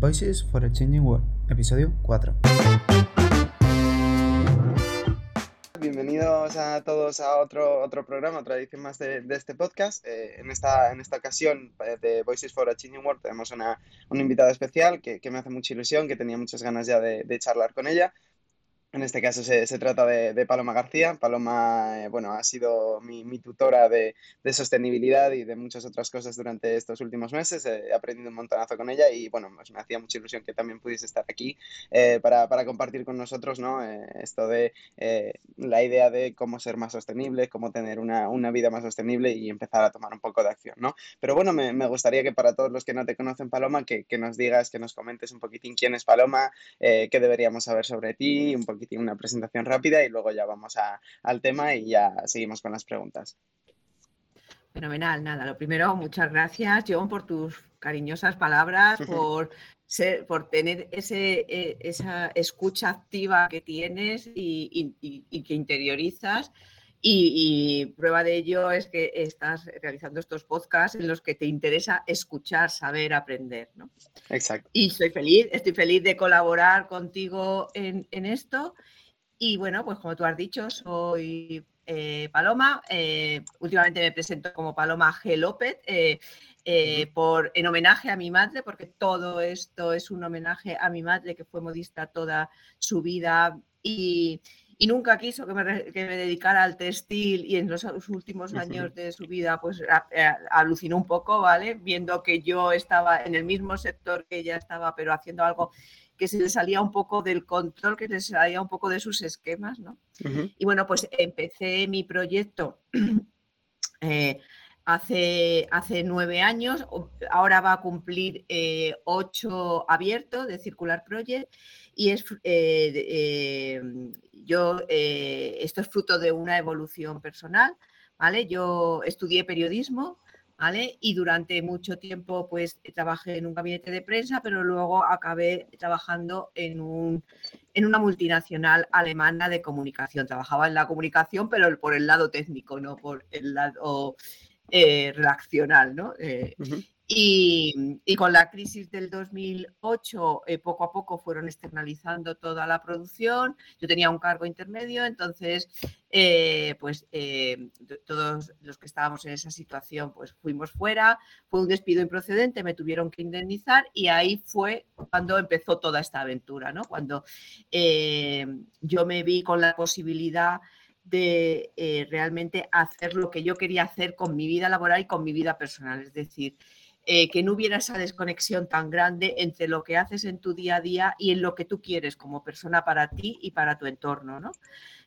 Voices for a Changing World, episodio 4. Bienvenidos a todos a otro, otro programa, otra edición más de, este podcast. Eh, en, esta, en esta ocasión eh, de Voices for a Changing World tenemos una, una invitada especial que, que, me hace mucha ilusión, que tenía muchas ganas ya de charlar con ella. En este caso se, se trata de, de, Paloma García. Paloma, eh, bueno, ha sido mi, mi tutora de, de, sostenibilidad y de muchas otras cosas durante estos últimos meses. he aprendido un montonazo con ella y, bueno, pues me hacía mucha ilusión que también pudiese estar aquí eh, para, para, compartir con nosotros, ¿no? Eh, esto de eh, la idea de cómo ser más sostenible, cómo tener una, una, vida más sostenible y empezar a tomar un poco de acción, ¿no? Pero bueno, me, me gustaría que para todos los que no te conocen, Paloma, que, que nos digas, que nos comentes un poquitín quién es Paloma, qué deberíamos saber sobre ti, un poquito una presentación rápida y luego ya vamos a, al tema y ya seguimos con las preguntas. Fenomenal, nada. Lo primero, muchas gracias, John, por tus cariñosas palabras, por, ser, por tener ese, e, esa escucha activa que tienes y, y, y que interiorizas. Y, y, prueba de ello es que estás realizando estos podcasts en los que te interesa escuchar, saber, aprender. ¿no? Exacto. Y estoy feliz, estoy feliz de colaborar contigo en, en esto. Y bueno, pues como tú has dicho, soy eh, Paloma. Eh, últimamente me presento como Paloma G. López. Eh, eh, por, en homenaje a mi madre, porque todo esto es un homenaje a mi madre, que fue modista toda su vida y, y nunca quiso que me, que me, dedicara al textil y en los, últimos años de su vida pues a, a, alucinó un poco, ¿vale? Viendo que yo estaba en el mismo sector que ella estaba, pero haciendo algo que se le salía un poco del control, que se salía un poco de sus esquemas, ¿no? Uh -huh. Y bueno, pues empecé mi proyecto eh, hace, hace nueve años, ahora va a cumplir eh, ocho abiertos de Circular Project y es, eh, eh, yo, esto es fruto de una evolución personal, ¿vale? Yo estudié periodismo, ¿vale? Y durante mucho tiempo pues trabajé en un gabinete de prensa, pero luego acabé trabajando en, un, en una multinacional alemana de comunicación. Trabajaba en la comunicación, pero por el lado técnico, no por el lado eh, redaccional, ¿no? Eh, uh -huh. Y, con la crisis del 2008, eh, poco a poco fueron externalizando toda la producción. Yo tenía un cargo intermedio, entonces, eh, pues eh, todos los que estábamos en esa situación, pues fuimos fuera. Fue un despido improcedente, me tuvieron que indemnizar y ahí fue cuando empezó toda esta aventura, ¿no? Cuando eh, yo me vi con la posibilidad de realmente hacer lo que yo quería hacer con mi vida laboral y con mi vida personal. Es decir, eh, que no hubiera esa desconexión tan grande entre lo que haces en tu día a día y en lo que tú quieres como persona para ti y para tu entorno, ¿no?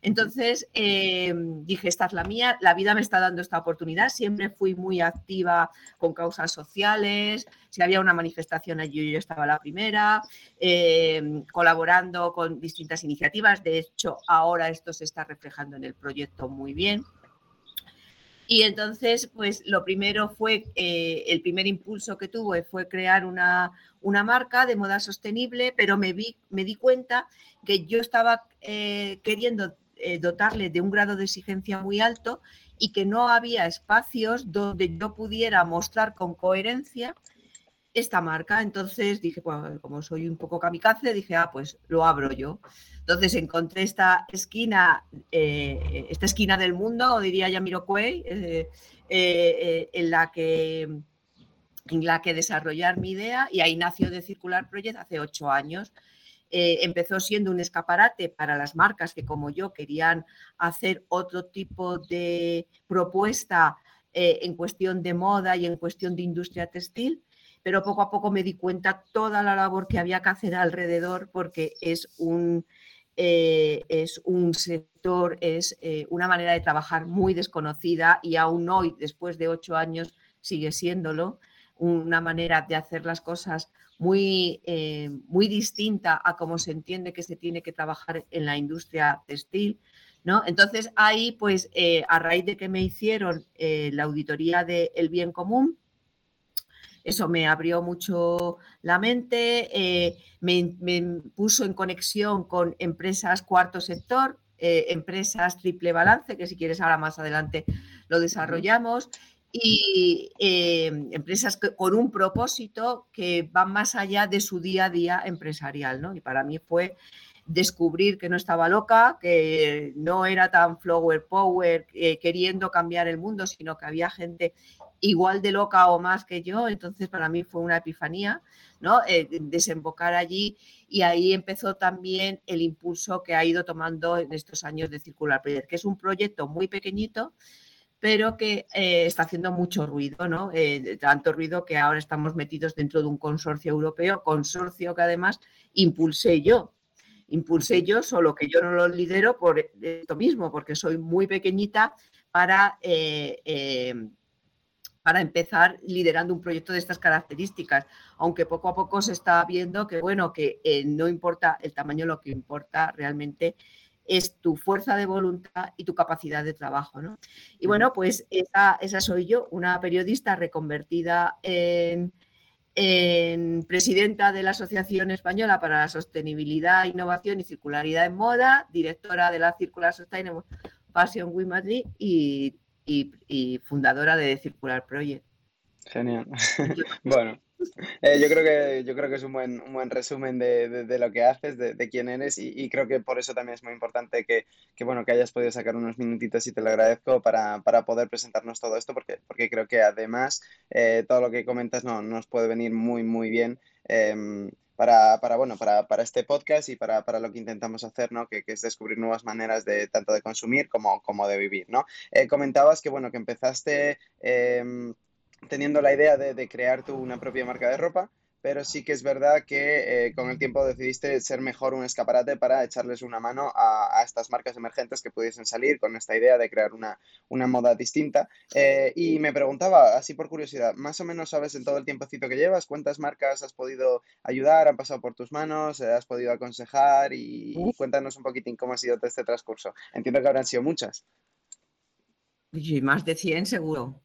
Entonces eh, dije, esta es la mía, la vida me está dando esta oportunidad, siempre fui muy activa con causas sociales, si había una manifestación allí yo estaba la primera, eh, colaborando con distintas iniciativas, de hecho ahora esto se está reflejando en el proyecto muy bien. Y entonces, pues lo primero fue, eh, el primer impulso que tuve fue crear una, una, marca de moda sostenible, pero me, vi, me di cuenta que yo estaba eh, queriendo eh, dotarle de un grado de exigencia muy alto y que no había espacios donde yo pudiera mostrar con coherencia esta marca. Entonces dije, como soy un poco kamikaze, dije, ah, pues lo abro yo. Entonces encontré esta esquina, eh, esta esquina del mundo, diría Yamiroquai, eh, eh, en, la que, en la que desarrollar mi idea y ahí nació de Circular Project hace ocho años. empezó siendo un escaparate para las marcas que como yo querían hacer otro tipo de propuesta en cuestión de moda y en cuestión de industria textil pero poco a poco me di cuenta toda la labor que había que hacer alrededor porque es un, eh, es un sector, es eh, una manera de trabajar muy desconocida y aún hoy, después de ocho años, sigue siéndolo, una manera de hacer las cosas muy, eh, muy distinta a cómo se entiende que se tiene que trabajar en la industria textil. ¿no? Entonces ahí, pues, a raíz de que me hicieron la auditoría del de bien común, eso me abrió mucho la mente, eh, me, me, puso en conexión con empresas cuarto sector, eh, empresas triple balance, que si quieres ahora más adelante lo desarrollamos. y em, empresas con un propósito que van más allá de su día a día empresarial, ¿no? Y para mí fue descubrir que no estaba loca, que no era tan flower power eh, queriendo cambiar el mundo, sino que había gente igual de loca o más que yo. Entonces para mí fue una epifanía, ¿no? Eh, desembocar allí y ahí empezó también el impulso que ha ido tomando en estos años de Circular Project, que es un proyecto muy pequeñito, pero que eh, está haciendo mucho ruido, ¿no? tanto ruido que ahora estamos metidos dentro de un consorcio europeo, consorcio que además impulsé yo, impulsé yo, solo que yo no lo lidero por esto mismo, porque soy muy pequeñita para, eh, eh, para empezar liderando un proyecto de estas características, aunque poco a poco se está viendo que, bueno, que eh, no importa el tamaño, lo que importa realmente es tu fuerza de voluntad y tu capacidad de trabajo. ¿no? Y bueno, pues esa, esa soy yo, una periodista reconvertida en en presidenta de la Asociación Española para la Sostenibilidad, Innovación y Circularidad en Moda, directora de la Circular Sustainable Fashion Week Madrid y, fundadora de Circular Project. Genial. bueno, eh, yo, creo que, yo creo que es un buen, un buen resumen de, de, lo que haces, de, quién eres y, creo que por eso también es muy importante que, que, bueno, que hayas podido sacar unos minutitos y te lo agradezco para, para poder presentarnos todo esto porque, porque creo que además eh, todo lo que comentas no, nos puede venir muy, muy bien. Em, para, para, bueno, para, para, este podcast y para, para, lo que intentamos hacer, ¿no? Que, que, es descubrir nuevas maneras de tanto de consumir como, como de vivir, ¿no? Eh, comentabas que, bueno, que empezaste em, teniendo la idea de, crear tú una propia marca de ropa, pero sí que es verdad que eh, con el tiempo decidiste ser mejor un escaparate para echarles una mano a, estas marcas emergentes que pudiesen salir con esta idea de crear una, moda distinta. Eh, y me preguntaba, así por curiosidad, más o menos sabes en todo el tiempocito que llevas, cuántas marcas has podido ayudar, han pasado por tus manos, eh, has podido aconsejar y, cuéntanos un poquitín cómo ha sido todo este transcurso. Entiendo que habrán sido muchas. más de 100 seguro.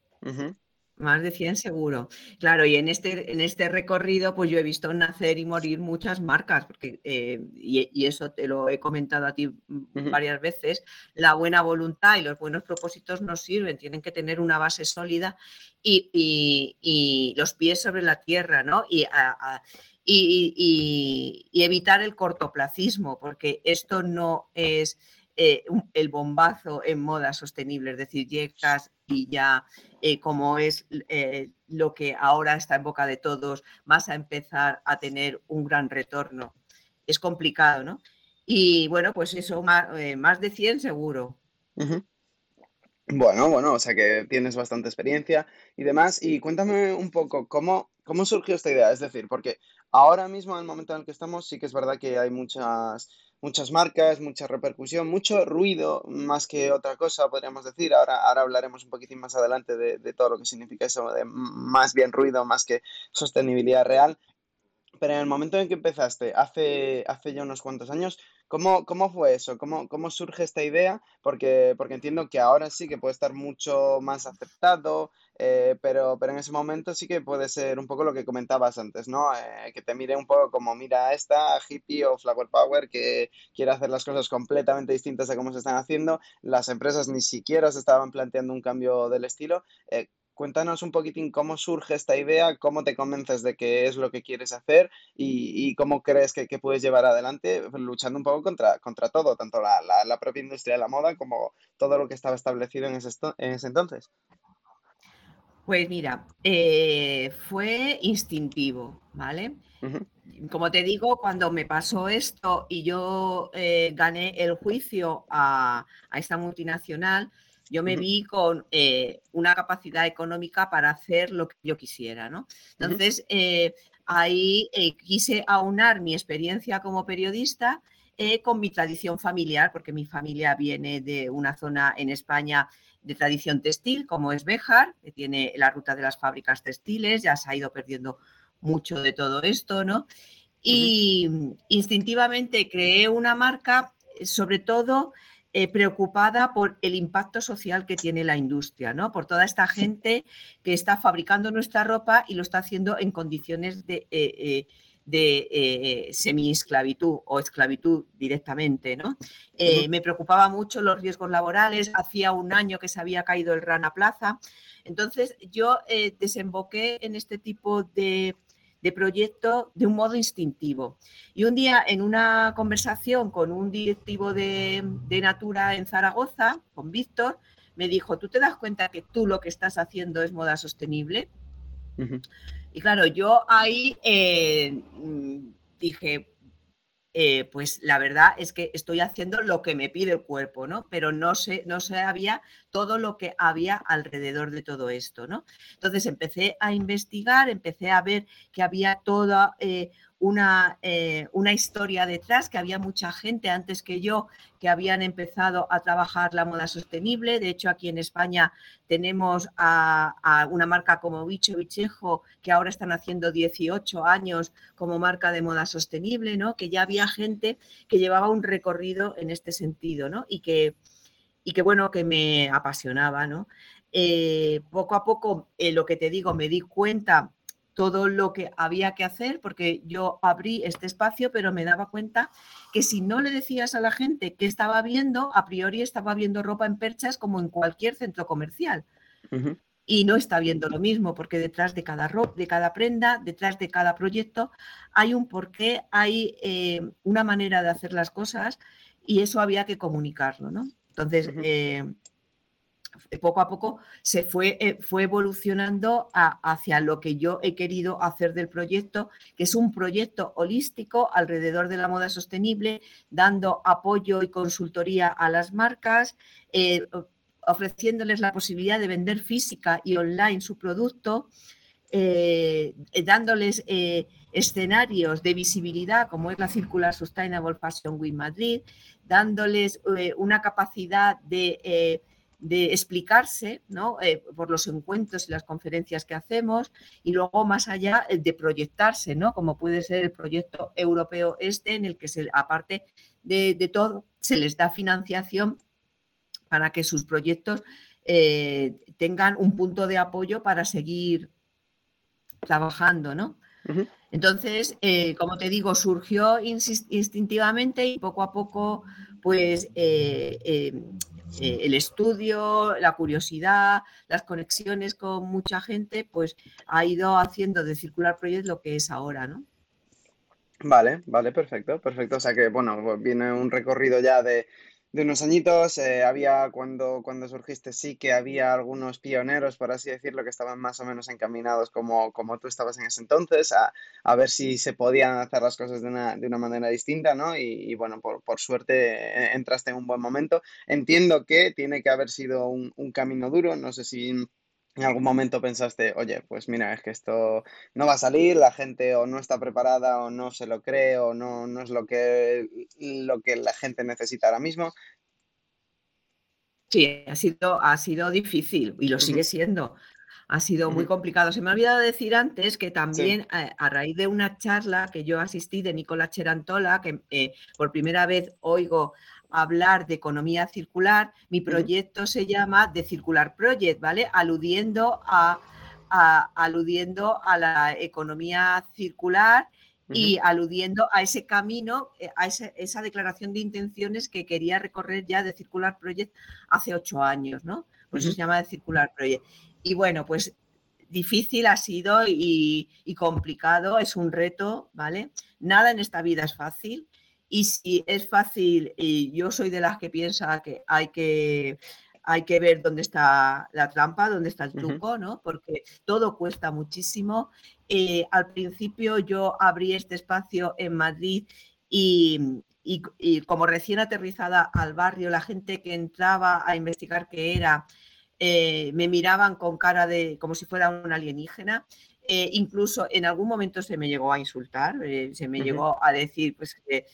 Más de 100 seguro. Claro, y en este, en este recorrido, pues yo he visto nacer y morir muchas marcas, porque, eh, y, eso te lo he comentado a ti varias veces, la buena voluntad y los buenos propósitos nos sirven, tienen que tener una base sólida y, los pies sobre la tierra, ¿no? Y, y evitar el cortoplacismo, porque esto no es eh, el bombazo en moda sostenible, es decir, y ya eh, como es eh, lo que ahora está en boca de todos, vas a empezar a tener un gran retorno. Es complicado, ¿no? Y bueno, pues eso, más, más de 100 seguro. Bueno, bueno, o sea que tienes bastante experiencia y demás. Y cuéntame un poco cómo, cómo surgió esta idea. Es decir, porque ahora mismo, en el momento en el que estamos, sí que es verdad que hay muchas muchas marcas, mucha repercusión, mucho ruido más que otra cosa, podríamos decir. Ahora, ahora hablaremos un poquitín más adelante de, todo lo que significa eso, de más bien ruido más que sostenibilidad real. Pero en el momento en que empezaste, hace, hace ya unos cuantos años, ¿Cómo, cómo fue eso? ¿Cómo, ¿Cómo surge esta idea? Porque, porque entiendo que ahora sí que puede estar mucho más aceptado, eh, pero, pero en ese momento sí que puede ser un poco lo que comentabas antes, ¿no? Eh, que te mire un poco como mira esta hippie o flower power que quiere hacer las cosas completamente distintas a cómo se están haciendo. Las empresas ni siquiera se estaban planteando un cambio del estilo. Eh, cuéntanos un poquitín cómo surge esta idea, cómo te convences de que es lo que quieres hacer y, cómo crees que, puedes llevar adelante luchando un poco contra, contra todo, tanto la, propia industria de la moda como todo lo que estaba establecido en ese, en ese entonces. Pues mira, eh, fue instintivo, ¿vale? Como te digo, cuando me pasó esto y yo eh, gané el juicio a, a esta multinacional, yo me vi con eh, una capacidad económica para hacer lo que yo quisiera, ¿no? Entonces, eh, ahí eh, quise aunar mi experiencia como periodista con mi tradición familiar, porque mi familia viene de una zona en España de tradición textil, como es Béjar, que tiene la ruta de las fábricas textiles, ya se ha ido perdiendo mucho de todo esto, ¿no? Y instintivamente creé una marca, sobre todo eh, preocupada por el impacto social que tiene la industria, ¿no? Por toda esta gente que está fabricando nuestra ropa y lo está haciendo en condiciones de, eh, de eh, semi-esclavitud o esclavitud directamente. ¿no? Me preocupaba mucho los riesgos laborales, hacía un año que se había caído el Rana Plaza, entonces yo desemboqué en este tipo de, proyecto de un modo instintivo. Y un día en una conversación con un directivo de, Natura en Zaragoza, con Víctor, me dijo, ¿tú te das cuenta que tú lo que estás haciendo es moda sostenible? Y claro, yo ahí eh, dije, eh, pues la verdad es que estoy haciendo lo que me pide el cuerpo, ¿no? Pero no sé, no sabía todo lo que había alrededor de todo esto, ¿no? Entonces empecé a investigar, empecé a ver que había toda eh, una, eh, una, historia detrás, que había mucha gente antes que yo que habían empezado a trabajar la moda sostenible. De hecho, aquí en España tenemos a, una marca como Bicho Bichejo, que ahora están haciendo 18 años como marca de moda sostenible, ¿no? que ya había gente que llevaba un recorrido en este sentido ¿no? y, que, y que, bueno, que me apasionaba. ¿no? Eh, poco a poco, eh, lo que te digo, me di cuenta todo lo que había que hacer, porque yo abrí este espacio, pero me daba cuenta que si no le decías a la gente que estaba viendo, a priori estaba viendo ropa en perchas como en cualquier centro comercial. Y no está viendo lo mismo, porque detrás de cada ropa, de cada prenda, detrás de cada proyecto, hay un porqué, hay eh, una manera de hacer las cosas y eso había que comunicarlo, ¿no? Entonces, poco a poco se fue, eh, fue evolucionando hacia lo que yo he querido hacer del proyecto, que es un proyecto holístico alrededor de la moda sostenible, dando apoyo y consultoría a las marcas, eh, ofreciéndoles la posibilidad de vender física y online su producto, eh, dándoles escenarios de visibilidad, como es la Circular Sustainable Fashion Week Madrid, dándoles una capacidad de explicarse ¿no? Eh, por los encuentros y las conferencias que hacemos y luego más allá de proyectarse, ¿no? como puede ser el proyecto europeo este, en el que se, aparte de, todo se les da financiación para que sus proyectos eh, tengan un punto de apoyo para seguir trabajando. ¿no? Entonces, eh, como te digo, surgió instintivamente y poco a poco, pues eh, el estudio, la curiosidad, las conexiones con mucha gente, pues ha ido haciendo de Circular Project lo que es ahora, ¿no? Vale, vale, perfecto, perfecto. O sea que, bueno, viene un recorrido ya de, de unos añitos. Eh, había cuando, cuando surgiste, sí que había algunos pioneros, por así decirlo, que estaban más o menos encaminados como, como tú estabas en ese entonces, a, a ver si se podían hacer las cosas de una, de una manera distinta, ¿no? Y, bueno, por, por, suerte eh, entraste en un buen momento. Entiendo que tiene que haber sido un, un camino duro, no sé si en algún momento pensaste, oye, pues mira, es que esto no va a salir, la gente o no está preparada o no se lo cree o no, no es lo que, lo que la gente necesita ahora mismo. Sí, ha sido, ha sido difícil y lo sigue siendo. Ha sido muy complicado. Se me ha olvidado decir antes que también eh, a, raíz de una charla que yo asistí de Nicolás Cherantola, que eh, por primera vez oigo hablar de economía circular, mi proyecto se llama The Circular Project, ¿vale? Aludiendo a, aludiendo a la economía circular y aludiendo a ese camino, eh, a esa, declaración de intenciones que quería recorrer ya de Circular Project hace ocho años, ¿no? Por eso se llama The Circular Project. Y bueno, pues difícil ha sido y, y, complicado, es un reto, ¿vale? Nada en esta vida es fácil y si es fácil, y yo soy de las que piensa que hay que, hay que ver dónde está la trampa, dónde está el truco, ¿no? Porque todo cuesta muchísimo. Eh, al principio yo abrí este espacio en Madrid y, como recién aterrizada al barrio, la gente que entraba a investigar qué era, eh, me miraban con cara de como si fuera un alienígena. Eh, incluso en algún momento se me llegó a insultar, eh, se me llegó a decir, pues, que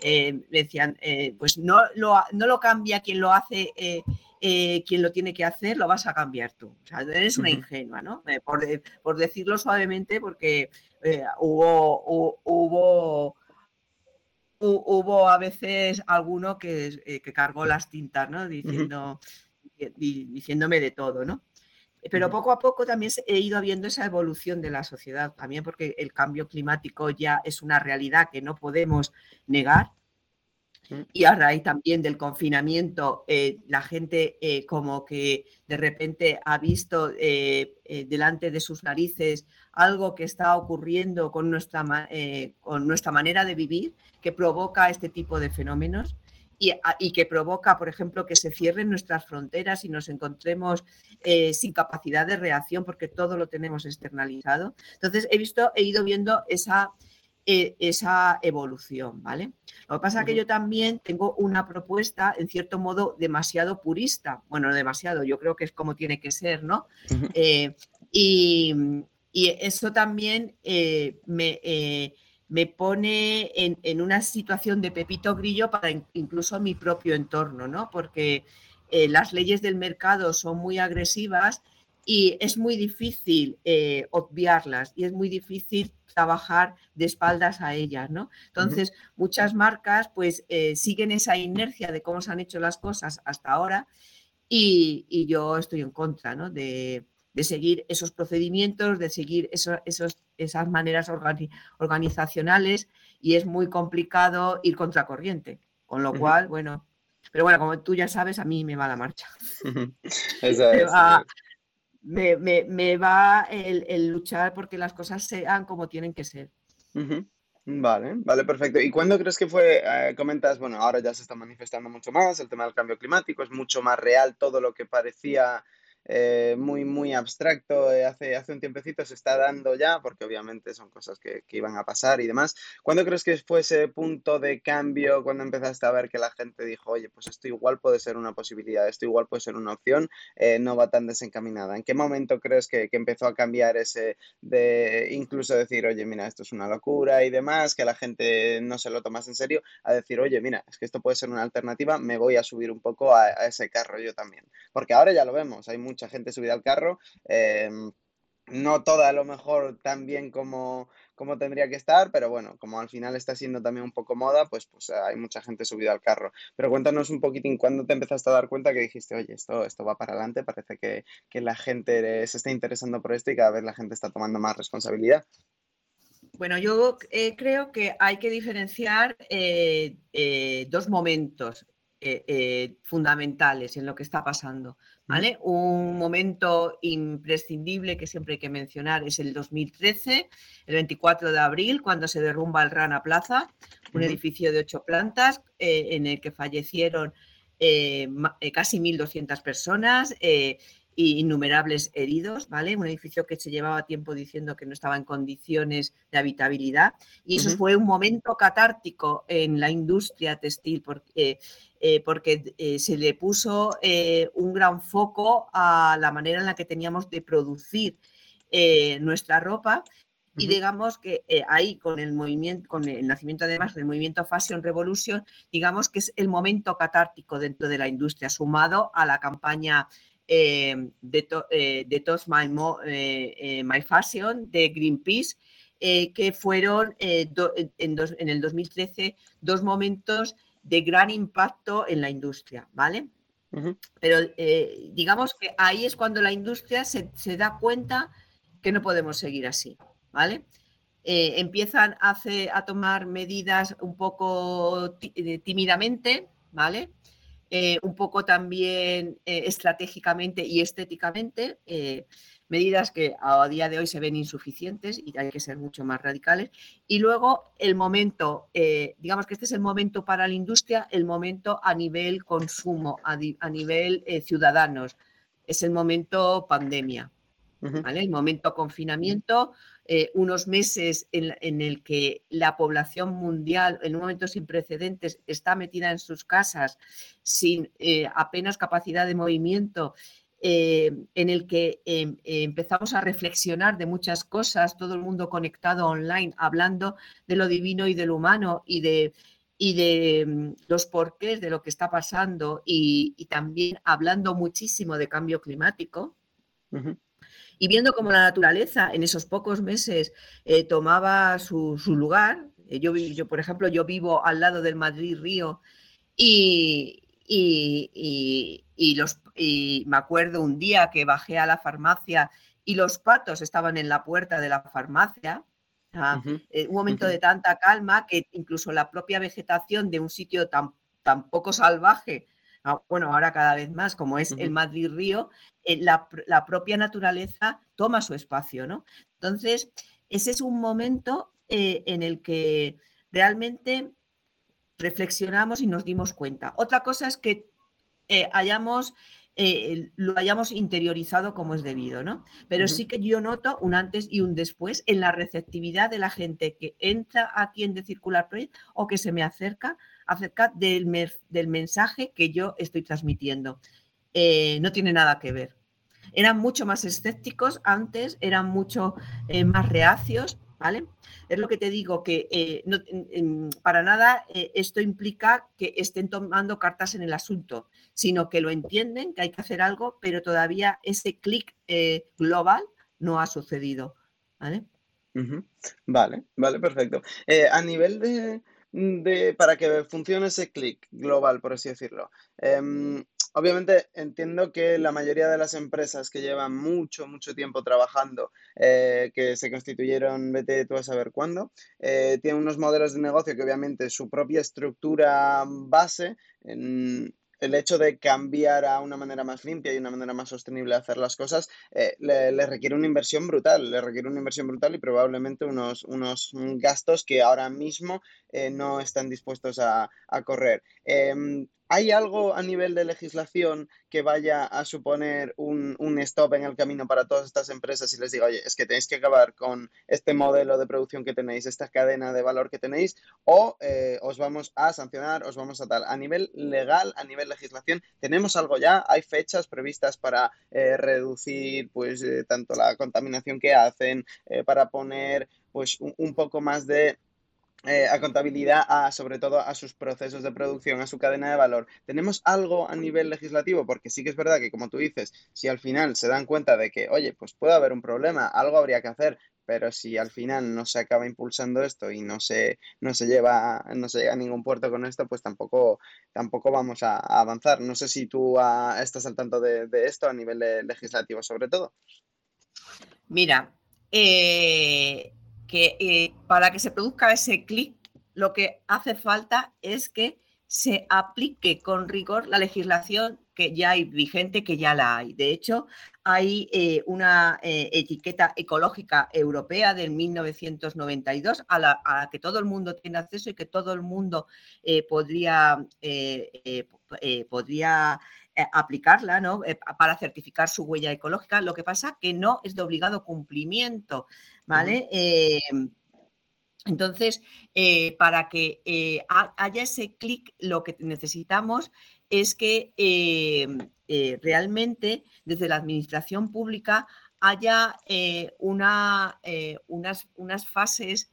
eh, decían, pues no lo, no lo cambia quien lo hace, quien lo tiene que hacer, lo vas a cambiar tú. O sea, eres una ingenua, ¿no? Por, decirlo suavemente, porque hubo, hubo, hubo a veces alguno que, que cargó las tintas, ¿no? Diciendo, diciéndome de todo, ¿no? Pero poco a poco también he ido viendo esa evolución de la sociedad, también porque el cambio climático ya es una realidad que no podemos negar. Y a raíz también del confinamiento, eh, la gente eh, como que de repente ha visto eh, delante de sus narices algo que está ocurriendo con nuestra, con nuestra manera de vivir que provoca este tipo de fenómenos y, que provoca, por ejemplo, que se cierren nuestras fronteras y nos encontremos sin capacidad de reacción porque todo lo tenemos externalizado. Entonces, he visto, he ido viendo esa e, esa evolución, ¿vale? Lo que pasa es que yo también tengo una propuesta, en cierto modo, demasiado purista. Bueno, demasiado, yo creo que es como tiene que ser, ¿no? Eh, y, eso también eh, me, eh, me, pone en, una situación de pepito grillo para incluso mi propio entorno, ¿no? Porque las leyes del mercado son muy agresivas y es muy difícil obviarlas y es muy difícil trabajar de espaldas a ellas, ¿no? Entonces, muchas marcas pues eh, siguen esa inercia de cómo se han hecho las cosas hasta ahora y, yo estoy en contra, ¿no? De, seguir esos procedimientos, de seguir esos, esas maneras organizacionales y es muy complicado ir contracorriente. Con lo cual, bueno, pero bueno, como tú ya sabes, a mí me va la marcha. Eso es me, va el, luchar porque las cosas sean como tienen que ser. Vale, vale, perfecto. ¿Y cuándo crees que fue, eh, comentas, bueno, ahora ya se está manifestando mucho más el tema del cambio climático, es mucho más real todo lo que parecía eh, muy, muy abstracto eh, hace, hace un tiempecito, se está dando ya, porque obviamente son cosas que, que, iban a pasar y demás. ¿Cuándo crees que fue ese punto de cambio cuando empezaste a ver que la gente dijo, oye, pues esto igual puede ser una posibilidad, esto igual puede ser una opción, eh, no va tan desencaminada? ¿En qué momento crees que, que, empezó a cambiar ese de incluso decir, oye, mira, esto es una locura y demás, que la gente no se lo tomas en serio, a decir, oye, mira, es que esto puede ser una alternativa, me voy a subir un poco a, a ese carro yo también? Porque ahora ya lo vemos, hay mucha gente subida al carro. Em, no toda a lo mejor tan bien como, como tendría que estar, pero bueno, como al final está siendo también un poco moda, pues, pues hay mucha gente subida al carro. Pero cuéntanos un poquitín, ¿cuándo te empezaste a dar cuenta que dijiste, oye, esto, esto va para adelante, parece que, la gente se está interesando por esto y cada vez la gente está tomando más responsabilidad? Bueno, yo eh, creo que hay que diferenciar eh, eh, dos momentos. Fundamentales en lo que está pasando. Un momento imprescindible que siempre hay que mencionar es el 2013, el 24 de abril, cuando se derrumba el Rana Plaza, un edificio de ocho plantas eh, en el que fallecieron eh, eh, casi 1.200 personas y innumerables heridos, ¿vale? Un edificio que se llevaba tiempo diciendo que no estaba en condiciones de habitabilidad. Y eso fue un momento catártico en la industria textil, porque, eh, porque eh, se le puso eh, un gran foco a la manera en la que teníamos de producir nuestra ropa. Y digamos que ahí con el movimiento, con el nacimiento además del movimiento Fashion Revolution, digamos que es el momento catártico dentro de la industria, sumado a la campaña de, to, de Toast My, My, Fashion de Greenpeace, que fueron en, en, el 2013 dos momentos de gran impacto en la industria, ¿vale? Pero digamos que ahí es cuando la industria se, se, da cuenta que no podemos seguir así, ¿vale? empiezan a, a tomar medidas un poco tímidamente, ¿vale? Eh, un poco también eh, estratégicamente y estéticamente, eh, medidas que a día de hoy se ven insuficientes y hay que ser mucho más radicales. Y luego el momento, digamos que este es el momento para la industria, el momento a nivel consumo, a, nivel ciudadanos, es el momento pandemia. El momento confinamiento, eh, unos meses en, el que la población mundial, en un momento sin precedentes, está metida en sus casas sin eh, apenas capacidad de movimiento, eh, en el que em, empezamos a reflexionar de muchas cosas, todo el mundo conectado online, hablando de lo divino y de lo humano y de, y de mm, los porqués de lo que está pasando y, también hablando muchísimo de cambio climático y viendo cómo la naturaleza en esos pocos meses eh, tomaba su, lugar. Eh, yo, yo, por ejemplo, yo vivo al lado del Madrid Río y, y, los, y me acuerdo un día que bajé a la farmacia y los patos estaban en la puerta de la farmacia. Eh, un momento de tanta calma que incluso la propia vegetación de un sitio tan, tan poco salvaje, ah, bueno, ahora cada vez más, como es el Madrid Río, eh, la, la, propia naturaleza toma su espacio, ¿no? Entonces, ese es un momento eh, en el que realmente reflexionamos y nos dimos cuenta. Otra cosa es que hayamos eh, lo hayamos interiorizado como es debido, ¿no? Pero sí que yo noto un antes y un después en la receptividad de la gente que entra aquí en The Circular Project o que se me acerca acerca del, del mensaje que yo estoy transmitiendo. Eh, no tiene nada que ver. Eran mucho más escépticos antes, eran mucho eh, más reacios, ¿vale? Es lo que te digo, que eh, para nada eh, esto implica que estén tomando cartas en el asunto, sino que lo entienden, que hay que hacer algo, pero todavía ese clic eh, global no ha sucedido, ¿vale? Vale, vale, perfecto. a nivel de, de, para que funcione ese clic global, por así decirlo, em, Obviamente entiendo que la mayoría de las empresas que llevan mucho, mucho tiempo trabajando, eh, que se constituyeron, vete tú a saber cuándo, eh, tienen unos modelos de negocio que obviamente su propia estructura base en, el hecho de cambiar a una manera más limpia y una manera más sostenible de hacer las cosas eh, le, requiere una inversión brutal, le requiere una inversión brutal y probablemente unos, unos gastos que ahora mismo eh, no están dispuestos a, correr. ¿Hay algo a nivel de legislación que vaya a suponer un, stop en el camino para todas estas empresas y les diga, oye, es que tenéis que acabar con este modelo de producción que tenéis, esta cadena de valor que tenéis, o eh, os vamos a sancionar, os vamos a tal? A nivel legal, a nivel legislación, ¿tenemos algo ya? ¿Hay fechas previstas para eh, reducir pues eh, tanto la contaminación que hacen, para poner pues un poco más de eh, a contabilidad, a, sobre todo a sus procesos de producción, a su cadena de valor. ¿Tenemos algo a nivel legislativo? Porque sí que es verdad que, como tú dices, si al final se dan cuenta de que, oye, pues puede haber un problema, algo habría que hacer, pero si al final no se acaba impulsando esto y no se, no se lleva, no se llega a ningún puerto con esto, pues tampoco, tampoco vamos a, avanzar. No sé si tú ah, estás al tanto de, esto a nivel legislativo, sobre todo. Mira, eh, que eh, para que se produzca ese clic, lo que hace falta es que se aplique con rigor la legislación que ya hay vigente, que ya la hay. De hecho, hay eh, una eh, etiqueta ecológica europea del 1992 a la, que todo el mundo tiene acceso y que todo el mundo podría, podría aplicarla ¿no? para certificar su huella ecológica. Lo que pasa que no es de obligado cumplimiento. ¿vale? Em, entonces, eh, para que eh, haya ese clic, lo que necesitamos es que em, eh, realmente desde la administración pública haya una, unas, unas, fases,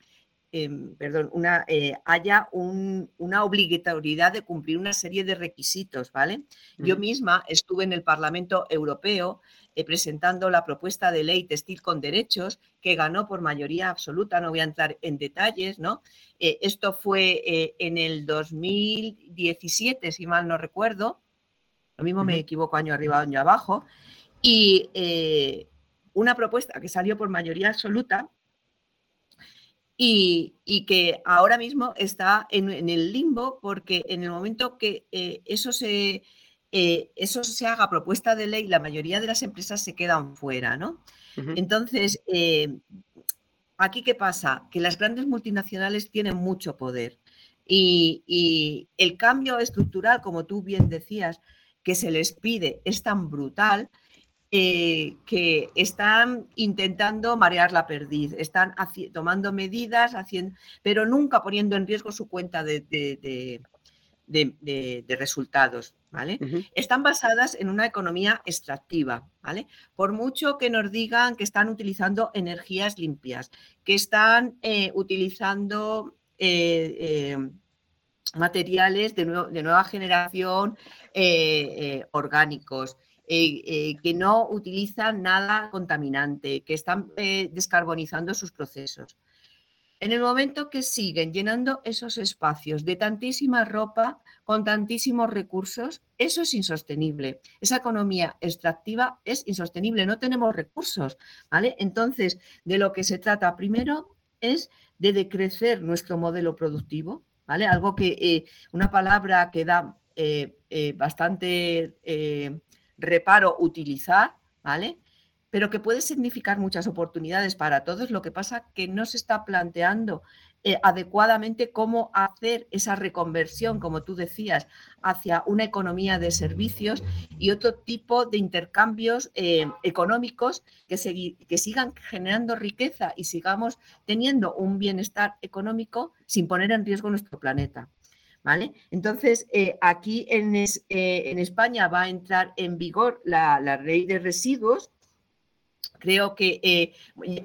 em, perdón, una, haya una obligatoriedad de cumplir una serie de requisitos, ¿vale? Yo misma estuve en el Parlamento Europeo eh, presentando la propuesta de ley textil con derechos, que ganó por mayoría absoluta, no voy a entrar en detalles, ¿no? Eh, esto fue eh, en el 2017, si mal no recuerdo, lo mismo me equivoco año arriba, año abajo, y una propuesta que salió por mayoría absoluta y, que ahora mismo está en, en, el limbo porque en el momento que eso se eh, eso se haga propuesta de ley, la mayoría de las empresas se quedan fuera, ¿no? Entonces, eh, ¿aquí qué pasa? Que las grandes multinacionales tienen mucho poder y, el cambio estructural, como tú bien decías, que se les pide es tan brutal eh, que están intentando marear la perdiz, están tomando medidas, haciendo, pero nunca poniendo en riesgo su cuenta de, de, resultados, ¿vale? Están basadas en una economía extractiva, ¿vale? Por mucho que nos digan que están utilizando energías limpias, que están eh, utilizando eh, eh, materiales de, nueva generación orgánicos, que no utilizan nada contaminante, que están descarbonizando sus procesos. En el momento que siguen llenando esos espacios de tantísima ropa, con tantísimos recursos, eso es insostenible. Esa economía extractiva es insostenible, no tenemos recursos, ¿vale? Entonces, de lo que se trata primero es de decrecer nuestro modelo productivo, ¿vale? Algo que, eh, una palabra que da eh, eh, bastante reparo utilizar, ¿vale? Pero que puede significar muchas oportunidades para todos. Lo que pasa que no se está planteando eh, adecuadamente cómo hacer esa reconversión, como tú decías, hacia una economía de servicios y otro tipo de intercambios eh, económicos que, que sigan generando riqueza y sigamos teniendo un bienestar económico sin poner en riesgo nuestro planeta. ¿Vale? Entonces, eh, aquí en, en, España va a entrar en vigor la, ley de residuos, Creo que eh,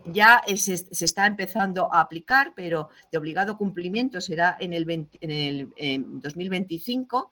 ya se, está empezando a aplicar, pero de obligado cumplimiento será en el, en el 2025,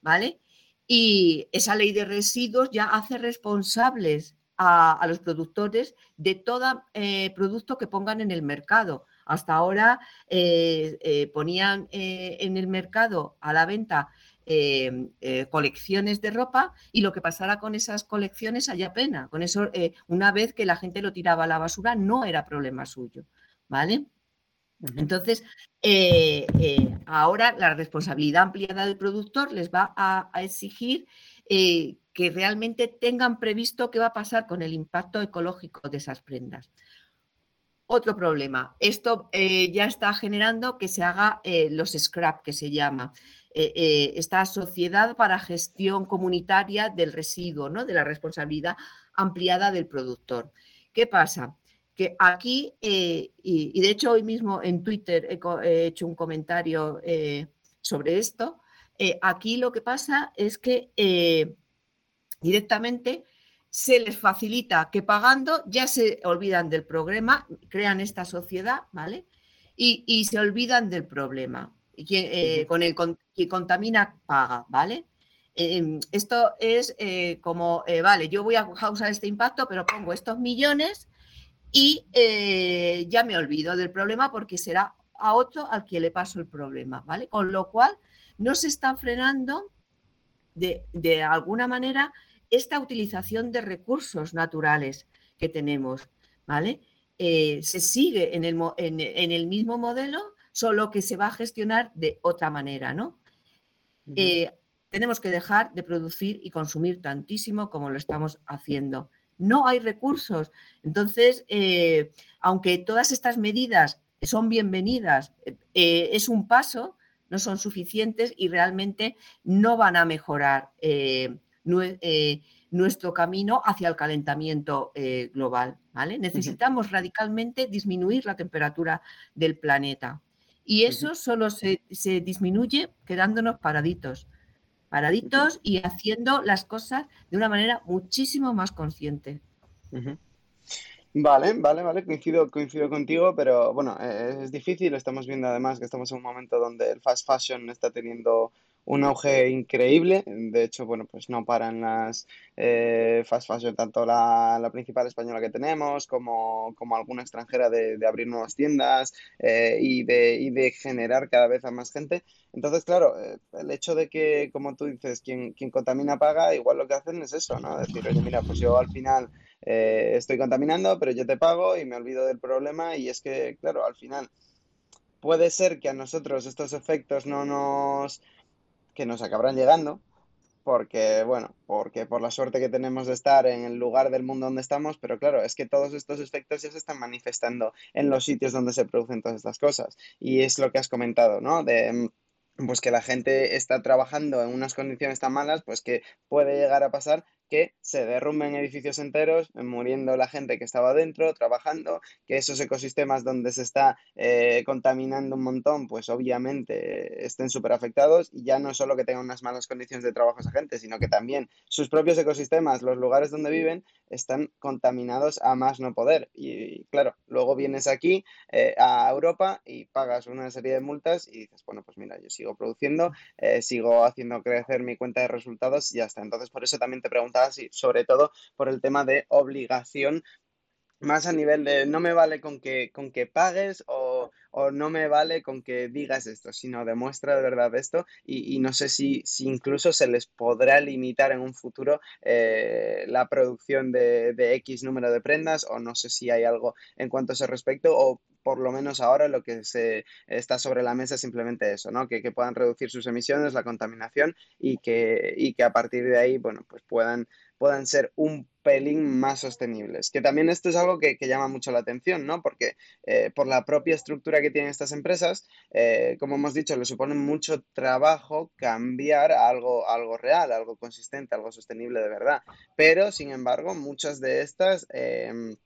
¿vale? Y esa ley de residuos ya hace responsables a, los productores de todo eh, producto que pongan en el mercado. Hasta ahora eh, ponían en el mercado a la venta eh, colecciones de ropa y lo que pasara con esas colecciones haya pena. Con eso, eh, una vez que la gente lo tiraba a la basura, no era problema suyo. ¿Vale? Entonces, eh, ahora la responsabilidad ampliada del productor les va a, exigir que realmente tengan previsto qué va a pasar con el impacto ecológico de esas prendas. Otro problema, esto ya está generando que se haga los scrap, que se llama. Eh, eh, esta sociedad para gestión comunitaria del residuo, ¿no? de la responsabilidad ampliada del productor. ¿Qué pasa? Que aquí, eh, y, de hecho hoy mismo en Twitter he, hecho un comentario sobre esto, aquí lo que pasa es que directamente se les facilita que pagando ya se olvidan del problema, crean esta sociedad, ¿vale? y se olvidan del problema. Eh, con el que contamina paga, ¿vale? Em, esto es eh, como, eh, vale, yo voy a causar este impacto, pero pongo estos millones y ya me olvido del problema porque será a otro al que le paso el problema, ¿vale? Con lo cual, no se está frenando de, alguna manera esta utilización de recursos naturales que tenemos, ¿vale? se sigue en el, en el mismo modelo, solo que se va a gestionar de otra manera, ¿no? Eh, tenemos que dejar de producir y consumir tantísimo como lo estamos haciendo. No hay recursos. Entonces, eh, aunque todas estas medidas son bienvenidas, eh, es un paso, no son suficientes y realmente no van a mejorar nuestro camino hacia el calentamiento global. ¿vale? Necesitamos radicalmente disminuir la temperatura del planeta. Y eso solo se, disminuye quedándonos paraditos, paraditos y haciendo las cosas de una manera muchísimo más consciente. Vale, vale, vale, coincido, coincido contigo, pero bueno, eh, es difícil, estamos viendo además que estamos en un momento donde el fast fashion está teniendo un auge increíble. De hecho, bueno, pues no paran las eh, fast fashion, tanto la, la, principal española que tenemos como, como alguna extranjera de, abrir nuevas tiendas eh, y, de, y de generar cada vez a más gente. Entonces, claro, eh, el hecho de que, como tú dices, quien, quien contamina paga, igual lo que hacen es eso, ¿no? Decir, oye, mira, pues yo al final estoy contaminando, pero yo te pago y me olvido del problema y es que, claro, al final puede ser que a nosotros estos efectos no nos que nos acabarán llegando, porque, bueno, porque por la suerte que tenemos de estar en el lugar del mundo donde estamos, pero claro, es que todos estos efectos ya se están manifestando en los sitios donde se producen todas estas cosas. Y es lo que has comentado, ¿no? De pues que la gente está trabajando en unas condiciones tan malas, pues que puede llegar a pasar que se derrumben edificios enteros, muriendo la gente que estaba dentro, trabajando, que esos ecosistemas donde se está eh, contaminando un montón, pues obviamente estén súper afectados y ya no solo que tengan unas malas condiciones de trabajo esa gente, sino que también sus propios ecosistemas, los lugares donde viven, están contaminados a más no poder. Y, claro, luego vienes aquí eh, a Europa y pagas una serie de multas y dices, bueno, pues mira, yo sigo produciendo, eh, sigo haciendo crecer mi cuenta de resultados y ya está. Entonces, por eso también te pregunto y sobre todo por el tema de obligación más a nivel de no me vale con que, con que pagues o, no me vale con que digas esto, sino demuestra de verdad esto y, no sé si, si, incluso se les podrá limitar en un futuro eh, la producción de, de, X número de prendas o no sé si hay algo en cuanto a ese respecto o por lo menos ahora lo que se está sobre la mesa es simplemente eso, ¿no? Que, que puedan reducir sus emisiones, la contaminación y que, y que a partir de ahí, bueno, pues puedan puedan ser un pelín más sostenibles. Que también esto es algo que, llama mucho la atención, ¿no? Porque eh, por la propia estructura que tienen estas empresas, eh, como hemos dicho, le supone mucho trabajo cambiar algo, algo real, algo consistente, algo sostenible de verdad. Pero, sin embargo, muchas de estas... Em,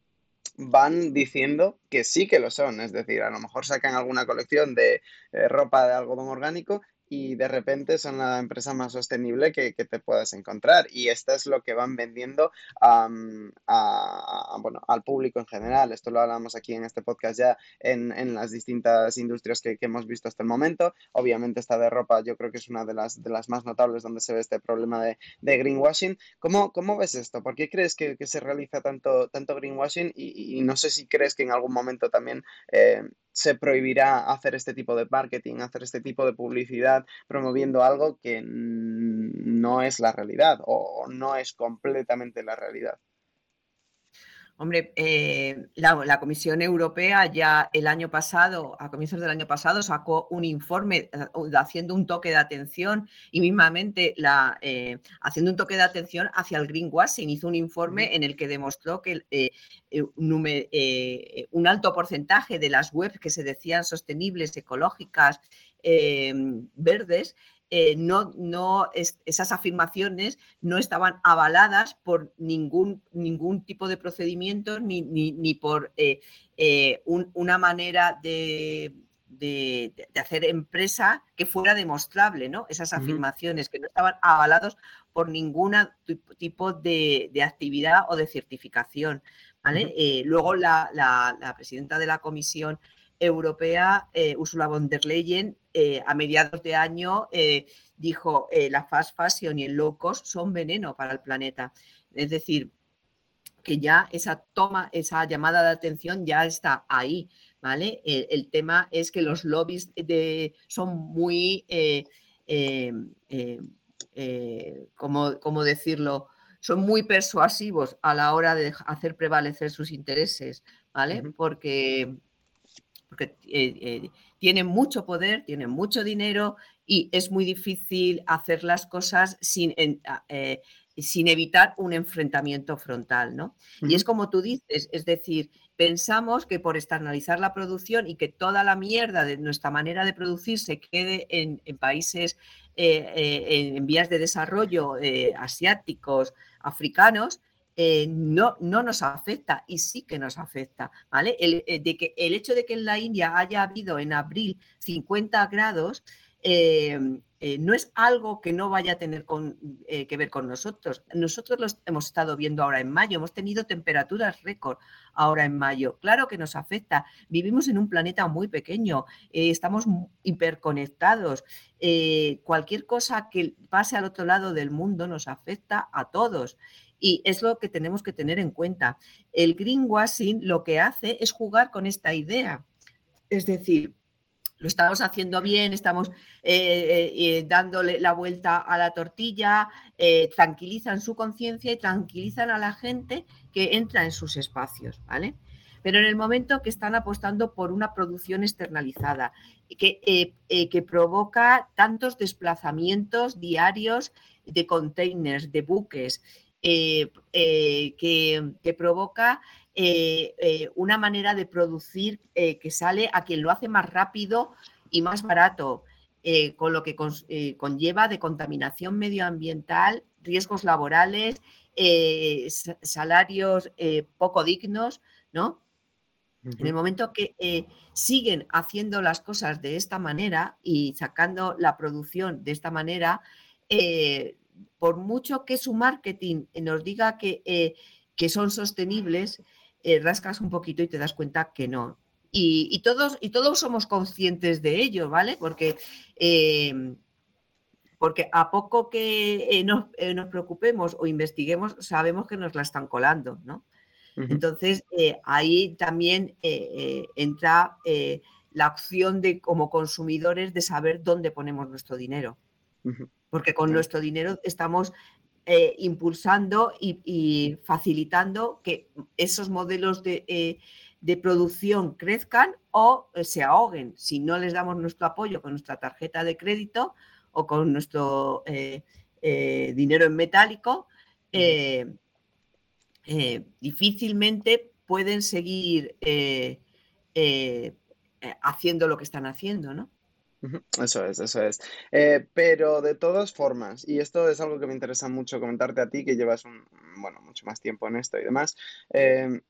van diciendo que sí que lo son, es decir, a lo mejor sacan alguna colección de eh, ropa de algodón orgánico y de repente son la empresa más sostenible que, te puedas encontrar. Y esto es lo que van vendiendo a, bueno, al público en general. Esto lo hablamos aquí en este podcast ya en, las distintas industrias que, hemos visto hasta el momento. Obviamente esta de ropa yo creo que es una de las, de las más notables donde se ve este problema de, greenwashing. ¿Cómo, ¿Cómo, ves esto? ¿Por qué crees que, se realiza tanto, tanto greenwashing? Y, no sé si crees que en algún momento también eh, se prohibirá hacer este tipo de marketing, hacer este tipo de publicidad promoviendo algo que no es la realidad o no es completamente la realidad. Hombre, eh, la, Comisión Europea ya el año pasado, a comienzos del año pasado, sacó un informe eh, haciendo un toque de atención y mismamente la, eh, haciendo un toque de atención hacia el greenwashing. Hizo un informe en el que demostró que un alto porcentaje de las webs que se decían sostenibles, ecológicas, verdes, eh, no, no esas afirmaciones no estaban avaladas por ningún, ningún tipo de procedimiento ni, ni, por eh, eh, una manera de, hacer empresa que fuera demostrable, ¿no? Esas afirmaciones que no estaban avalados por ningún tipo de, actividad o de certificación. luego la, la, presidenta de la comisión Europea, Ursula von der Leyen, eh, a mediados de año eh, dijo eh, la fast fashion y el low cost son veneno para el planeta. Es decir, que ya esa toma, esa llamada de atención ya está ahí, ¿vale? El, tema es que los lobbies de, son muy, ¿cómo, decirlo? Son muy persuasivos a la hora de hacer prevalecer sus intereses, ¿vale? Porque porque eh, eh, tienen mucho poder, tienen mucho dinero y es muy difícil hacer las cosas sin, eh, sin evitar un enfrentamiento frontal, ¿no? Y es como tú dices, es decir, pensamos que por externalizar la producción y que toda la mierda de nuestra manera de producir se quede en, países en vías de desarrollo asiáticos, africanos, eh, no, no nos afecta y sí que nos afecta, ¿vale? El, eh, de que, el hecho de que en la India haya habido en abril 50 grados eh, no es algo que no vaya a tener que ver con nosotros. Nosotros lo hemos estado viendo ahora en mayo, hemos tenido temperaturas récord ahora en mayo. Claro que nos afecta. Vivimos en un planeta muy pequeño, estamos hiperconectados. cualquier cosa que pase al otro lado del mundo nos afecta a todos. Y es lo que tenemos que tener en cuenta. El greenwashing lo que hace es jugar con esta idea. Es decir, lo estamos haciendo bien, estamos eh, eh, eh, dándole la vuelta a la tortilla, tranquilizan su conciencia y tranquilizan a la gente que entra en sus espacios, ¿vale? Pero en el momento que están apostando por una producción externalizada, que, que provoca tantos desplazamientos diarios de containers, de buques, eh, eh, que, provoca eh, una manera de producir que sale a quien lo hace más rápido y más barato, con lo que conlleva de contaminación medioambiental, riesgos laborales, salarios poco dignos, ¿no? En el momento que siguen haciendo las cosas de esta manera y sacando la producción de esta manera, por mucho que su marketing nos diga que, eh, que son sostenibles, eh, rascas un poquito y te das cuenta que no. Y, todos, y todos somos conscientes de ello, ¿vale? Porque, em, porque a poco que eh, nos, nos, preocupemos o investiguemos, sabemos que nos la están colando, ¿no? Entonces, ahí también entra la opción de, como consumidores, de saber dónde ponemos nuestro dinero. Porque con nuestro dinero estamos eh, impulsando y, facilitando que esos modelos de, eh, producción crezcan o eh, se ahoguen si no les damos nuestro apoyo con nuestra tarjeta de crédito o con nuestro dinero en metálico. difícilmente pueden seguir haciendo lo que están haciendo, ¿no? Eso es, eso es. Eh, pero de todas formas, y esto es algo que me interesa mucho comentarte a ti, que llevas un, bueno, mucho más tiempo en esto y demás. Eh,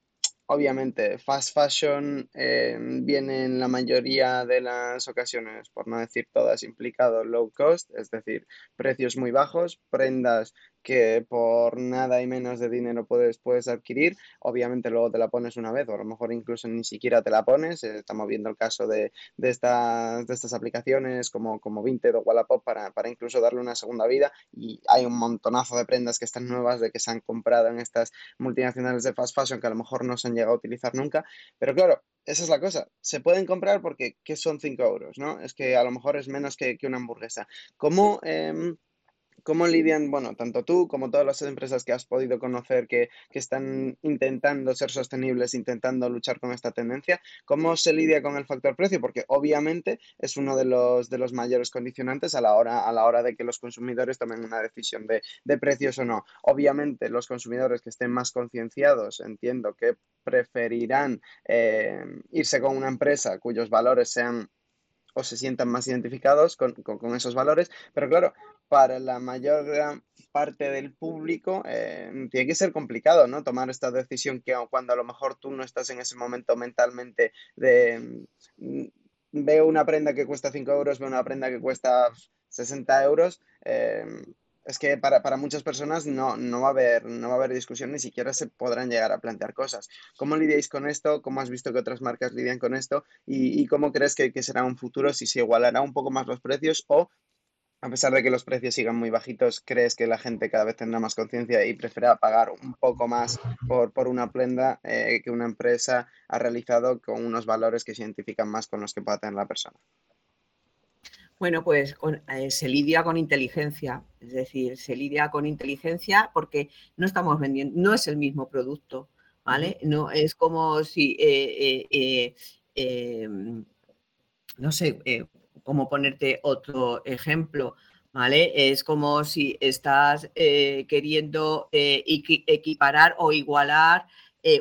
obviamente, fast fashion eh, viene en la mayoría de las ocasiones, por no decir todas, implicado low cost, es decir, precios muy bajos, prendas que por nada y menos de dinero puedes, puedes adquirir. Obviamente luego te la pones una vez o a lo mejor incluso ni siquiera te la pones. Eh, estamos viendo el caso de, de, estas, de estas aplicaciones como, como Vinted o Wallapop para, para incluso darle una segunda vida y hay un montonazo de prendas que están nuevas de que se han comprado en estas multinacionales de fast fashion que a lo mejor no se han llegado a utilizar nunca. Pero claro, esa es la cosa. Se pueden comprar porque ¿qué son 5 euros? ¿no? Es que a lo mejor es menos que, que una hamburguesa. ¿Cómo... Eh, ¿Cómo lidian, bueno, tanto tú como todas las empresas que has podido conocer que, están intentando ser sostenibles, intentando luchar con esta tendencia? ¿Cómo se lidia con el factor precio? Porque obviamente es uno de los, de los mayores condicionantes a la, hora, a la hora de que los consumidores tomen una decisión de, precios o no. Obviamente los consumidores que estén más concienciados, entiendo que preferirán eh, irse con una empresa cuyos valores sean o se sientan más identificados con, esos valores, pero claro, para la mayor parte del público eh, tiene que ser complicado, ¿no? Tomar esta decisión que cuando a lo mejor tú no estás en ese momento mentalmente de mm, veo una prenda que cuesta 5 euros, veo una prenda que cuesta 60 euros, eh, es que para, para muchas personas no, no, va a haber, no va a haber discusión, ni siquiera se podrán llegar a plantear cosas. ¿Cómo lidiáis con esto? ¿Cómo has visto que otras marcas lidian con esto? ¿Y, cómo crees que, que, será un futuro si se igualará un poco más los precios o, a pesar de que los precios sigan muy bajitos, crees que la gente cada vez tendrá más conciencia y prefiera pagar un poco más por, por una prenda eh, que una empresa ha realizado con unos valores que se identifican más con los que pueda tener la persona? Bueno, pues eh, se lidia con inteligencia, es decir, se lidia con inteligencia porque no estamos vendiendo, no es el mismo producto, ¿vale? No es como si, eh, no sé, cómo ponerte otro ejemplo, ¿vale? Es como si estás queriendo equiparar o igualar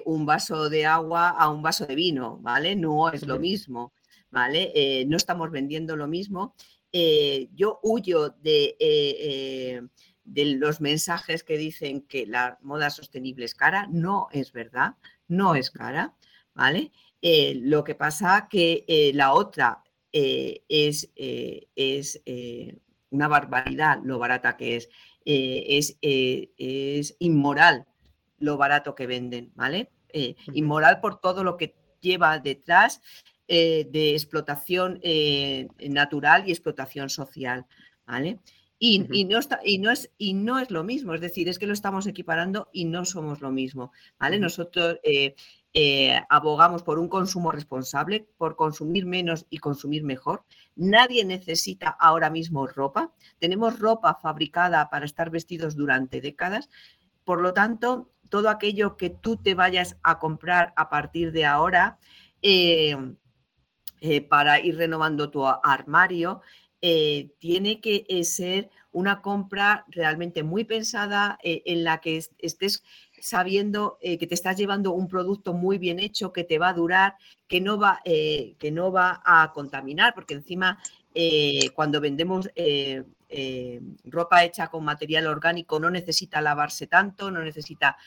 un vaso de agua a un vaso de vino, ¿vale? No es lo mismo. ¿vale? Eh, no estamos vendiendo lo mismo. Eh, yo huyo de, eh, de, los mensajes que dicen que la moda sostenible es cara. No es verdad, no es cara, ¿vale? lo que pasa que la otra es, es una barbaridad lo barata que es. es, es inmoral lo barato que venden, ¿vale? inmoral por todo lo que lleva detrás eh, de explotación eh, natural y explotación social. ¿vale? Y, no está, y, no es, y no es lo mismo, es decir, es que lo estamos equiparando y no somos lo mismo. ¿vale? Nosotros eh, abogamos por un consumo responsable, por consumir menos y consumir mejor. Nadie necesita ahora mismo ropa. Tenemos ropa fabricada para estar vestidos durante décadas. Por lo tanto, todo aquello que tú te vayas a comprar a partir de ahora, eh, para ir renovando tu armario, eh, tiene que eh, ser una compra realmente muy pensada en la que estés sabiendo que te estás llevando un producto muy bien hecho, que te va a durar, que no va, que no va a contaminar, porque encima cuando vendemos ropa hecha con material orgánico no necesita lavarse tanto, no necesita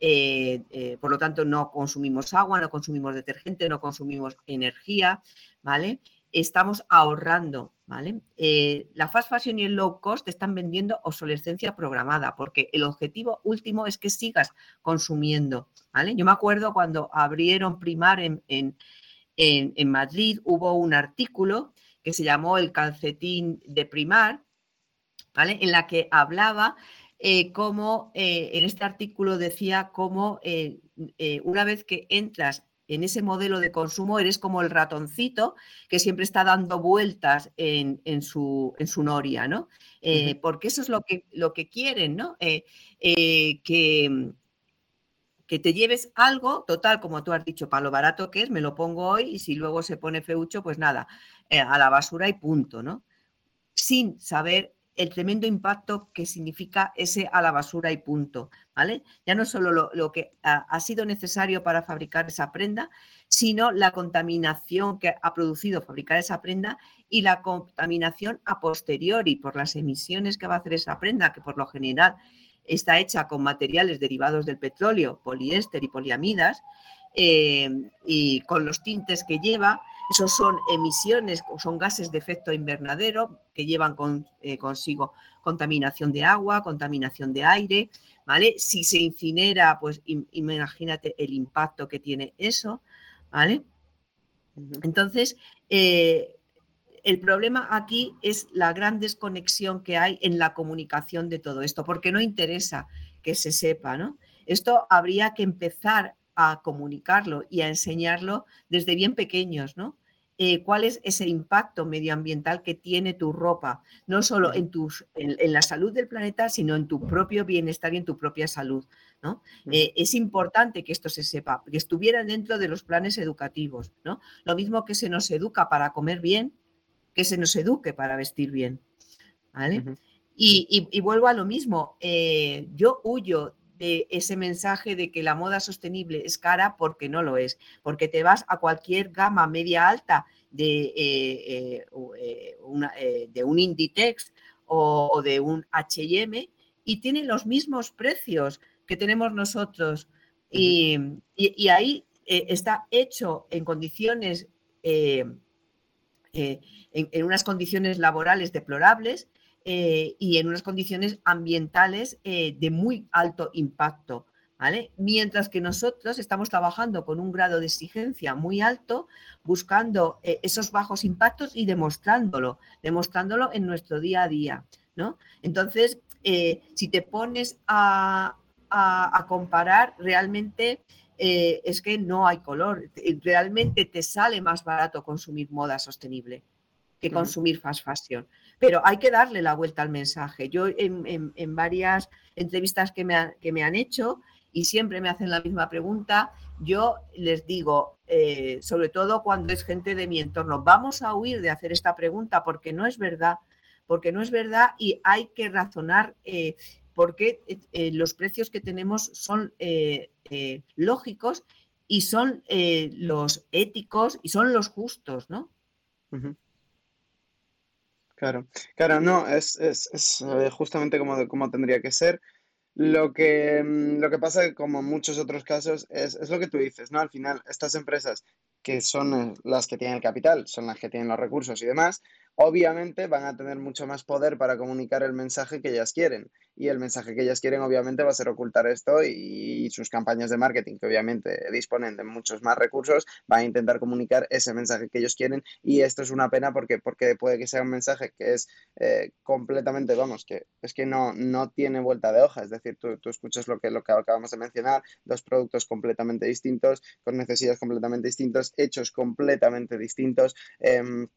eh, eh, por lo tanto, no consumimos agua, no consumimos detergente, no consumimos energía, ¿vale? Estamos ahorrando, ¿vale? Eh, la fast fashion y el low cost están vendiendo obsolescencia programada, porque el objetivo último es que sigas consumiendo, ¿vale? Yo me acuerdo cuando abrieron Primar en, en, en Madrid, hubo un artículo que se llamó El calcetín de Primar, ¿vale? En la que hablaba eh, cómo eh, en este artículo decía cómo una vez que entras en ese modelo de consumo eres como el ratoncito que siempre está dando vueltas en, su, en su, noria, ¿no? Porque eso es lo que, lo que quieren, ¿no? que, que te lleves algo, total, como tú has dicho, para lo barato que es, me lo pongo hoy y si luego se pone feucho, pues nada, a la basura y punto, ¿no? Sin saber el tremendo impacto que significa ese a la basura y punto, ¿vale? Ya no solo lo, que ha, sido necesario para fabricar esa prenda, sino la contaminación que ha producido fabricar esa prenda y la contaminación a posteriori por las emisiones que va a hacer esa prenda, que por lo general está hecha con materiales derivados del petróleo, poliéster y poliamidas, eh, y con los tintes que lleva, esos son emisiones, son gases de efecto invernadero que llevan eh, consigo contaminación de agua, contaminación de aire, ¿vale? Si se incinera, pues imagínate el impacto que tiene eso, ¿vale? Entonces, eh, el problema aquí es la gran desconexión que hay en la comunicación de todo esto, porque no interesa que se sepa, ¿no? Esto habría que empezar a comunicarlo y a enseñarlo desde bien pequeños, ¿no? Eh, cuál es ese impacto medioambiental que tiene tu ropa, no solo en, tus, en, la salud del planeta, sino en tu propio bienestar y en tu propia salud. ¿no? Eh, es importante que esto se sepa, que estuviera dentro de los planes educativos. ¿no? Lo mismo que se nos educa para comer bien, que se nos eduque para vestir bien. ¿vale? y, vuelvo a lo mismo, eh, yo huyo de ese mensaje de que la moda sostenible es cara porque no lo es, porque te vas a cualquier gama media alta de, eh, eh, eh, de un Inditex o, de un HM y tiene los mismos precios que tenemos nosotros. Y, ahí está hecho en condiciones, en, unas condiciones laborales deplorables eh, y en unas condiciones ambientales eh, de muy alto impacto. ¿Vale? Mientras que nosotros estamos trabajando con un grado de exigencia muy alto, buscando eh, esos bajos impactos y demostrándolo, demostrándolo en nuestro día a día. ¿no? Entonces, si te pones a, comparar, realmente es que no hay color. Realmente te sale más barato consumir moda sostenible que consumir fast fashion pero hay que darle la vuelta al mensaje. Yo en, varias entrevistas que me, que me, han hecho y siempre me hacen la misma pregunta, yo les digo, eh, sobre todo cuando es gente de mi entorno, vamos a huir de hacer esta pregunta porque no es verdad, porque no es verdad y hay que razonar eh, porque eh, los precios que tenemos son lógicos y son los éticos y son los justos, ¿no? Claro, claro, no, es, es, es eh, justamente como, como tendría que ser. Lo que, mm, lo que pasa, como en muchos otros casos, es, es lo que tú dices, ¿no? Al final, estas empresas que son eh, las que tienen el capital, son las que tienen los recursos y demás, obviamente van a tener mucho más poder para comunicar el mensaje que ellas quieren. Y el mensaje que ellas quieren obviamente va a ser ocultar esto y, sus campañas de marketing, que obviamente disponen de muchos más recursos, van a intentar comunicar ese mensaje que ellos quieren. Y esto es una pena porque, porque puede que sea un mensaje que es eh, completamente, vamos, que es que no, no tiene vuelta de hoja. Es decir, tú, tú escuchas lo que, lo que acabamos de mencionar, dos productos completamente distintos, con necesidades completamente distintas, hechos completamente distintos. Em,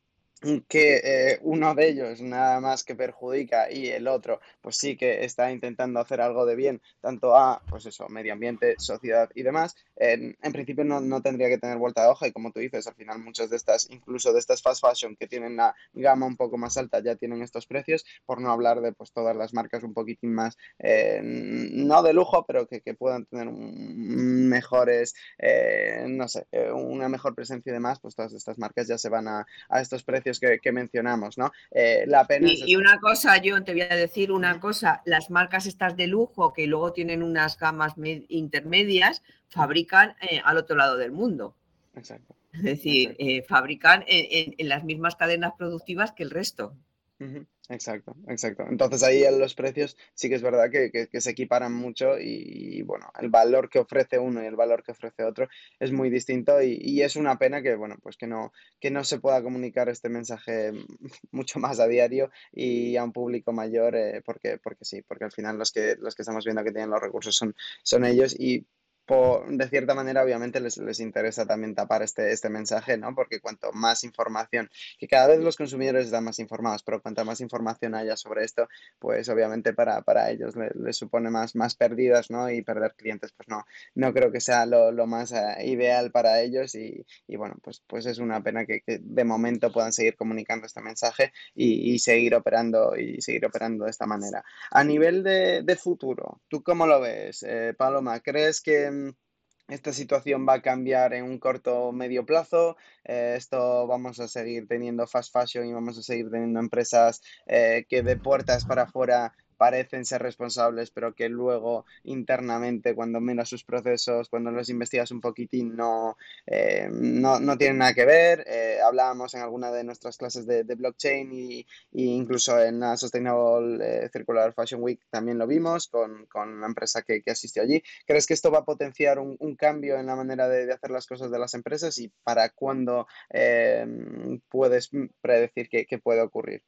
que eh, uno de ellos nada más que perjudica y el otro pues sí que está intentando hacer algo de bien tanto a pues eso medio ambiente sociedad y demás en, principio no, no, tendría que tener vuelta de hoja y como tú dices al final muchas de estas incluso de estas fast fashion que tienen la gama un poco más alta ya tienen estos precios por no hablar de pues todas las marcas un poquitín más eh, no de lujo pero que, que puedan tener mejores eh, no sé una mejor presencia y demás pues todas estas marcas ya se van a, a estos precios que, mencionamos, ¿no? Eh, la pena y, una cosa, yo te voy a decir una cosa, las marcas estas de lujo que luego tienen unas gamas intermedias, fabrican eh, al otro lado del mundo. Exacto. Es decir, eh, fabrican en, las mismas cadenas productivas que el resto. Exacto, exacto. Entonces ahí los precios sí que es verdad que, que, se equiparan mucho y, bueno, el valor que ofrece uno y el valor que ofrece otro es muy distinto y, y, es una pena que, bueno, pues que no, que no se pueda comunicar este mensaje mucho más a diario y a un público mayor eh, porque, porque sí, porque al final los que, los que estamos viendo que tienen los recursos son, son ellos y de cierta manera, obviamente, les, les, interesa también tapar este, este mensaje, ¿no? Porque cuanto más información, que cada vez los consumidores están más informados, pero cuanto más información haya sobre esto, pues obviamente para, para ellos les, supone más, más pérdidas, ¿no? Y perder clientes, pues no, no creo que sea lo, lo más eh, ideal para ellos y, y, bueno, pues, pues es una pena que, que, de momento puedan seguir comunicando este mensaje y, y, seguir operando y seguir operando de esta manera. A nivel de, de futuro, ¿tú cómo lo ves, eh, Paloma? ¿Crees que esta situación va a cambiar en un corto o medio plazo. Eh, esto vamos a seguir teniendo fast fashion y vamos a seguir teniendo empresas eh, que de puertas para afuera parecen ser responsables, pero que luego internamente, cuando miras sus procesos, cuando los investigas un poquitín, no, eh, no, tienen nada que ver. Eh, hablábamos en alguna de nuestras clases de, blockchain y, y, incluso en la Sustainable eh, Circular Fashion Week también lo vimos con, con la empresa que, que, asistió allí. ¿Crees que esto va a potenciar un, cambio en la manera de, de, hacer las cosas de las empresas y para cuándo puedes predecir que, que puede ocurrir?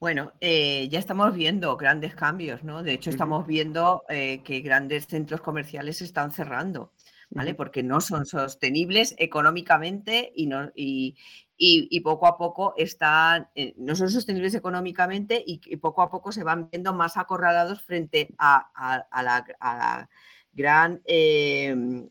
Bueno, eh, ya estamos viendo grandes cambios, ¿no? De hecho, estamos viendo eh, que grandes centros comerciales se están cerrando, ¿vale? Porque no son sostenibles económicamente y, no, y, y, y poco a poco están, eh, no son sostenibles económicamente y, poco a poco se van viendo más acorralados frente a, a, a, la, a la, gran em,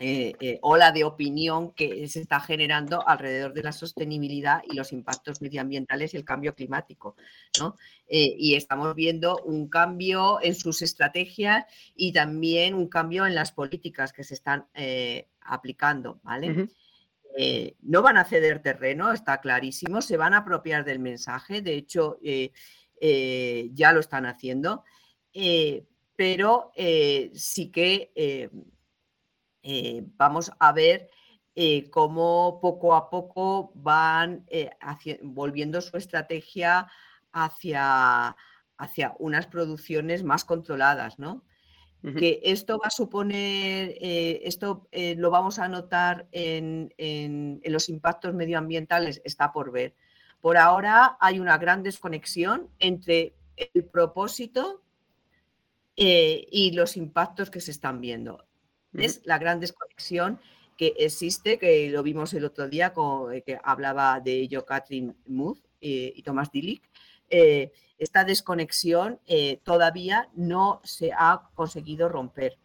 eh, eh, ola de opinión que se está generando alrededor de la sostenibilidad y los impactos medioambientales y el cambio climático. ¿no? Eh, y estamos viendo un cambio en sus estrategias y también un cambio en las políticas que se están eh, aplicando. ¿vale? Uh -huh. no van a ceder terreno, está clarísimo, se van a apropiar del mensaje, de hecho ya lo están haciendo, pero sí que eh, vamos a ver eh, cómo poco a poco van eh, hacia, volviendo su estrategia hacia, hacia unas producciones más controladas, ¿no? Uh -huh. Que esto va a suponer, eh, esto lo vamos a notar en, en, en los impactos medioambientales, está por ver. Por ahora hay una gran desconexión entre el propósito y los impactos que se están viendo. Es la gran desconexión que existe, que lo vimos el otro día, con, eh, que hablaba de ello Catherine Muth eh, y Thomas Dillick. Eh, esta desconexión todavía no se ha conseguido romper,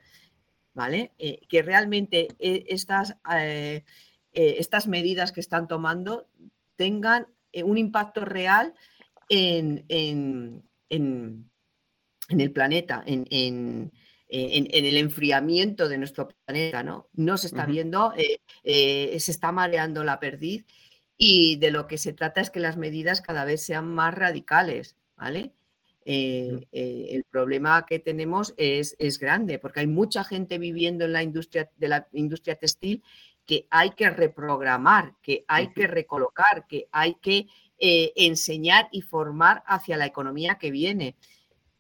¿vale? Que realmente estas, estas medidas que están tomando tengan un impacto real en, en, en, en el planeta, en, en, en, el enfriamiento de nuestro planeta, ¿no? No se está uh -huh. viendo, eh, eh, se está mareando la perdiz y de lo que se trata es que las medidas cada vez sean más radicales, ¿vale? Eh, -huh. el problema que tenemos es, es, grande porque hay mucha gente viviendo en la industria de la industria textil que hay que reprogramar, que hay que recolocar, que hay que eh, enseñar y formar hacia la economía que viene.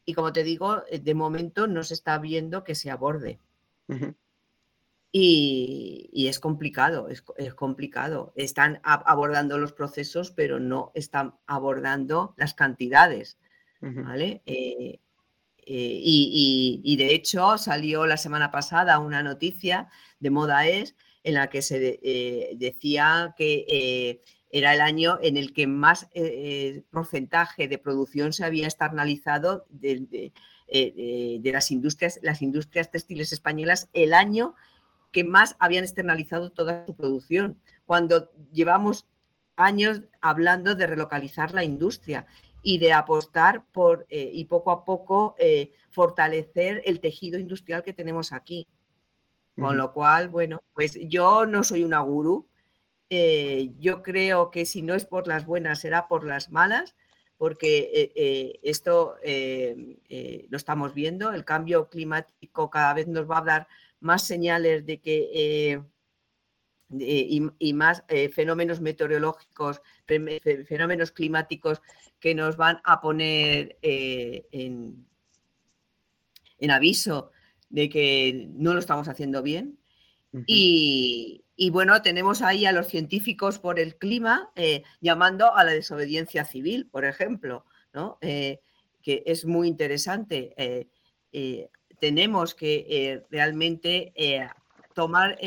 Y como te digo, eh, de momento no se está viendo que se aborde. Uh -huh. y, y, es complicado, es, es, complicado. Están abordando los procesos, pero no están abordando las cantidades. Uh -huh. ¿vale? Eh, eh, y, y, y, de hecho salió la semana pasada una noticia de Moda Es en la que se eh, decía que era el año en el que más eh, porcentaje de producción se había externalizado de, de, eh, de, las, industrias, las industrias textiles españolas, el año que más habían externalizado toda su producción, cuando llevamos años hablando de relocalizar la industria y de apostar por eh, y poco a poco eh, fortalecer el tejido industrial que tenemos aquí. Con uh -huh. lo cual, bueno, pues yo no soy una gurú, eh, yo creo que si no es por las buenas, será por las malas, porque eh, eh, esto eh, lo estamos viendo, el cambio climático cada vez nos va a dar más señales de que, y, más fenómenos meteorológicos, fenómenos climáticos que nos van a poner en aviso de que no lo estamos haciendo bien. Y, bueno, tenemos ahí a los científicos por el clima eh, llamando a la desobediencia civil, por ejemplo. Eh, que es muy interesante. Eh, tenemos que realmente tomar,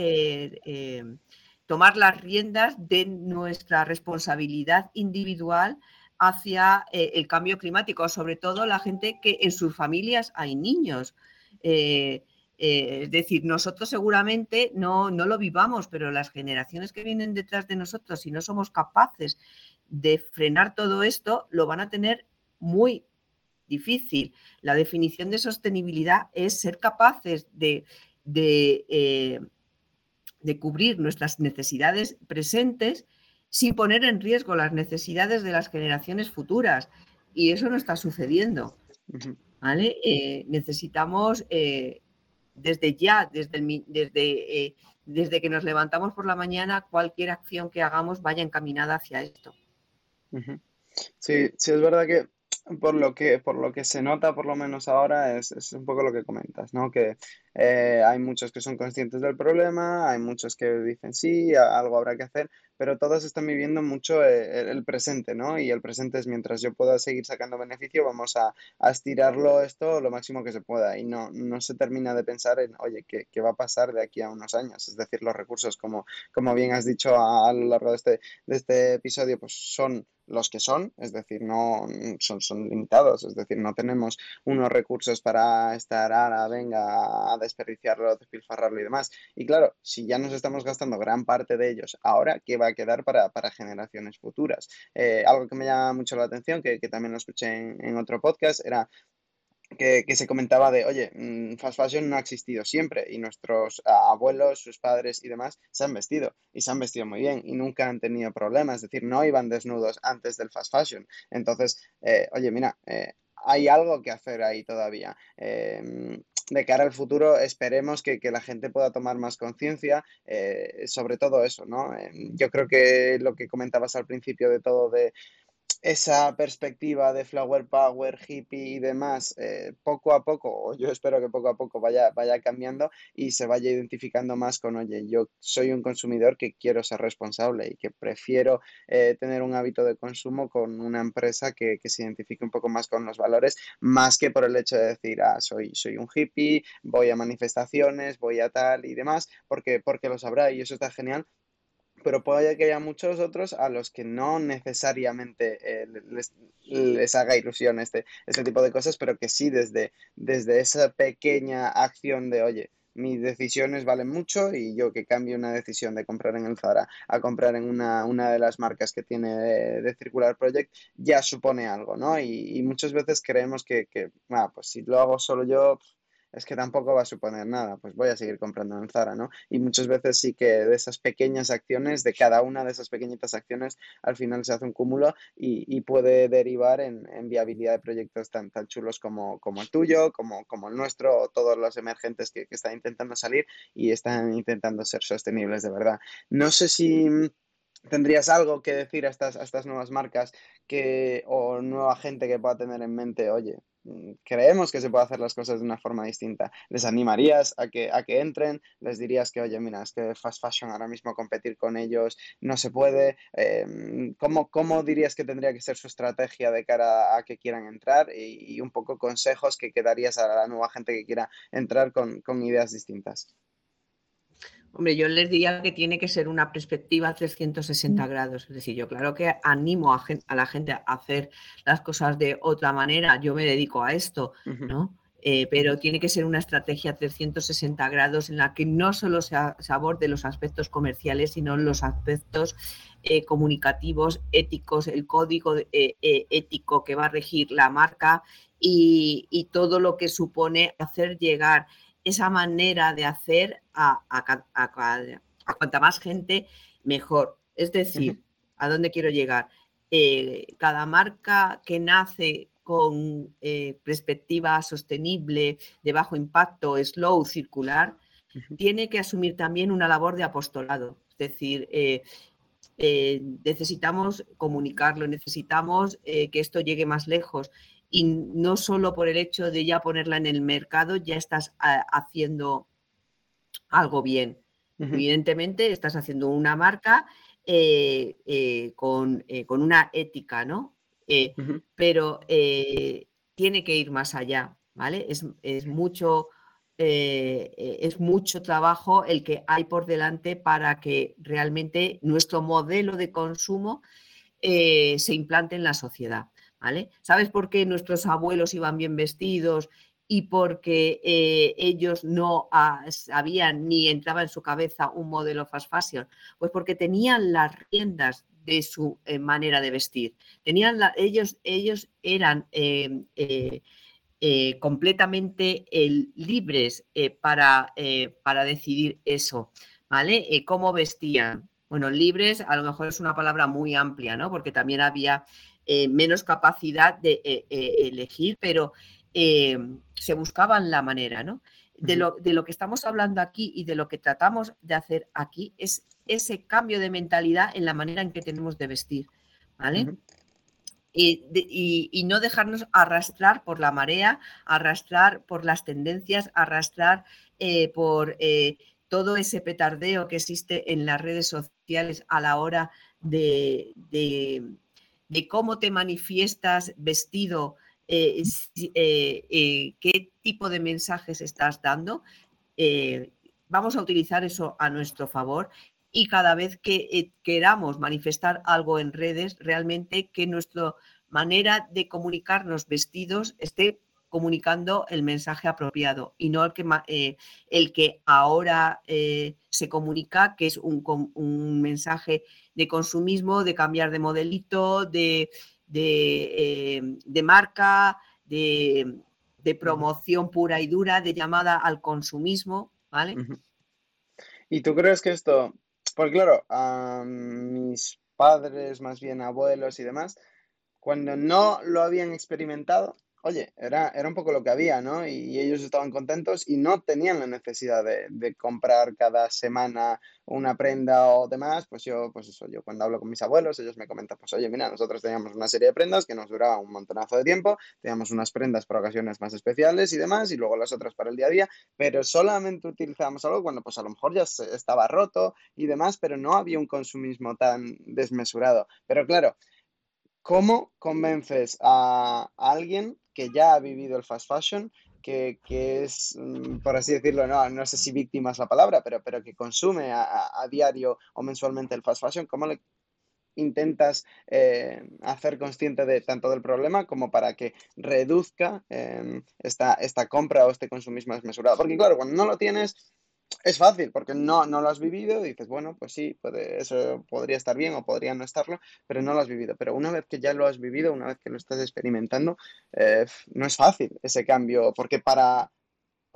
tomar las riendas de nuestra responsabilidad individual hacia el cambio climático, sobre todo la gente que en sus familias hay niños. Eh, es decir, nosotros seguramente no, no lo vivamos, pero las generaciones que vienen detrás de nosotros, si no somos capaces de frenar todo esto, lo van a tener muy difícil. La definición de sostenibilidad es ser capaces de, de, eh, de, cubrir nuestras necesidades presentes sin poner en riesgo las necesidades de las generaciones futuras. Y eso no está sucediendo. Eh, necesitamos eh, desde ya, desde, desde, eh, desde que nos levantamos por la mañana, cualquier acción que hagamos vaya encaminada hacia esto. Sí, sí, es verdad que por lo que, por lo que se nota, por lo menos ahora, es, es un poco lo que comentas, ¿no? Que eh, hay muchos que son conscientes del problema, hay muchos que dicen sí, algo habrá que hacer, pero todos están viviendo mucho eh, el, presente, ¿no? Y el presente es mientras yo pueda seguir sacando beneficio, vamos a, estirarlo esto lo máximo que se pueda y no, no se termina de pensar en, oye, ¿qué, ¿qué, va a pasar de aquí a unos años? Es decir, los recursos, como, como bien has dicho a, a lo largo de este, de este episodio, pues son los que son, es decir, no son, son limitados, es decir, no tenemos unos recursos para estar, ahora venga a desperdiciarlo, despilfarrarlo y demás. Y claro, si ya nos estamos gastando gran parte de ellos ahora, ¿qué va a quedar para, generaciones futuras? Eh, algo que me llama mucho la atención, que, también lo escuché en, otro podcast, era que, se comentaba de, oye, mm, fast fashion no ha existido siempre y nuestros abuelos, sus padres y demás se han vestido y se han vestido muy bien y nunca han tenido problemas, es decir, no iban desnudos antes del fast fashion. Entonces, eh, oye, mira, eh, hay algo que hacer ahí todavía. De cara al futuro esperemos que, la gente pueda tomar más conciencia eh, sobre todo eso, ¿no? Em, yo creo que lo que comentabas al principio de todo de esa perspectiva de flower power, hippie y demás, eh, poco a poco, o yo espero que poco a poco vaya, vaya cambiando y se vaya identificando más con, oye, yo soy un consumidor que quiero ser responsable y que prefiero eh, tener un hábito de consumo con una empresa que, se identifique un poco más con los valores, más que por el hecho de decir, ah, soy, soy un hippie, voy a manifestaciones, voy a tal y demás, porque, porque lo sabrá y eso está genial, pero puede que haya muchos otros a los que no necesariamente eh, les, haga ilusión este, este tipo de cosas, pero que sí desde, desde esa pequeña acción de, oye, mis decisiones valen mucho y yo que cambio una decisión de comprar en el Zara a comprar en una, una de las marcas que tiene de, Circular Project ya supone algo, ¿no? Y, muchas veces creemos que, que ah, pues si lo hago solo yo, es que tampoco va a suponer nada, pues voy a seguir comprando en Zara, ¿no? Y muchas veces sí que de esas pequeñas acciones, de cada una de esas pequeñitas acciones, al final se hace un cúmulo y, puede derivar en, viabilidad de proyectos tan, tan chulos como, como el tuyo, como, como el nuestro, o todos los emergentes que, que están intentando salir y están intentando ser sostenibles de verdad. No sé si ¿Tendrías algo que decir a estas, a estas nuevas marcas que, o nueva gente que pueda tener en mente, oye, creemos que se puede hacer las cosas de una forma distinta? ¿Les animarías a que, a que entren? ¿Les dirías que, oye, mira, es que fast fashion ahora mismo competir con ellos no se puede? Em, ¿cómo, ¿cómo, dirías que tendría que ser su estrategia de cara a que quieran entrar? Y, un poco consejos que, quedarías a la nueva gente que quiera entrar con, con ideas distintas. Hombre, yo les diría que tiene que ser una perspectiva 360 mm. grados. Es decir, yo claro que animo a, la gente a hacer las cosas de otra manera. Yo me dedico a esto, ¿no? Eh, pero tiene que ser una estrategia 360 grados en la que no solo se, aborde los aspectos comerciales, sino los aspectos eh, comunicativos, éticos, el código eh, ético que va a regir la marca y, y todo lo que supone hacer llegar esa manera de hacer a, cuanta más gente, mejor. Es decir, ¿a dónde quiero llegar? Eh, cada marca que nace con eh, perspectiva sostenible, de bajo impacto, slow, circular, tiene que asumir también una labor de apostolado. Es Es decir, necesitamos comunicarlo, necesitamos que esto llegue más lejos y no solo por el hecho de ya ponerla en el mercado, ya estás ah, haciendo algo bien. Evidentemente, estás haciendo una marca eh, eh, con, eh, con, una ética, ¿no? Pero tiene que ir más allá, ¿vale? Es, es mucho. es mucho trabajo el que hay por delante para que realmente nuestro modelo de consumo se implante en la sociedad. ¿Sabes por qué nuestros abuelos iban bien vestidos y porque eh, ellos no sabían ni entraba en su cabeza un modelo fast fashion? Pues porque tenían las riendas de su eh, manera de vestir. Tenían ellos, ellos eran eh, completamente libres para, para decidir eso, ¿vale? cómo vestían. Bueno, libres a lo mejor es una palabra muy amplia, ¿no? Porque también había menos capacidad de elegir, pero se buscaban la manera, ¿no? De lo, de lo, que estamos hablando aquí y de lo que tratamos de hacer aquí es ese cambio de mentalidad en la manera en que tenemos de vestir, ¿vale? y, no dejarnos arrastrar por la marea, arrastrar por las tendencias, arrastrar eh, por eh, todo ese petardeo que existe en las redes sociales a la hora de, de cómo te manifiestas vestido eh, eh, eh, qué tipo de mensajes estás dando. vamos a utilizar eso a nuestro favor y cada vez que queramos manifestar algo en redes, realmente que nuestra manera de comunicarnos vestidos esté comunicando el mensaje apropiado y no el que, el que ahora se comunica, que es un, un, mensaje de consumismo, de cambiar de modelito, de, eh, de, marca, de, promoción pura y dura, de llamada al consumismo, ¿vale? ¿Y tú crees que esto, porque claro, a mis padres, más bien abuelos y demás, cuando no lo habían experimentado, oye, era, era un poco lo que había, ¿no? Y, ellos estaban contentos y no tenían la necesidad de, comprar cada semana una prenda o demás. Pues yo, pues eso, yo cuando hablo con mis abuelos, ellos me comentan, pues oye, mira, nosotros teníamos una serie de prendas que nos duraba un montonazo de tiempo, teníamos unas prendas para ocasiones más especiales y demás, y luego las otras para el día a día, pero solamente utilizábamos algo cuando pues a lo mejor ya estaba roto y demás, pero no había un consumismo tan desmesurado. Pero claro, ¿cómo convences a alguien que ya ha vivido el fast fashion, que, es, mm, por así decirlo, no, no sé si víctima es la palabra, pero, pero que consume a, diario o mensualmente el fast fashion, ¿cómo le intentas eh, hacer consciente de tanto del problema como para que reduzca em, esta, esta compra o este consumismo desmesurado? Porque claro, cuando no lo tienes, es fácil porque no, no lo has vivido dices, bueno, pues sí, eso podría estar bien o podría no estarlo, pero no lo has vivido. Pero una vez que ya lo has vivido, una vez que lo estás experimentando, eh, no es fácil ese cambio, porque para,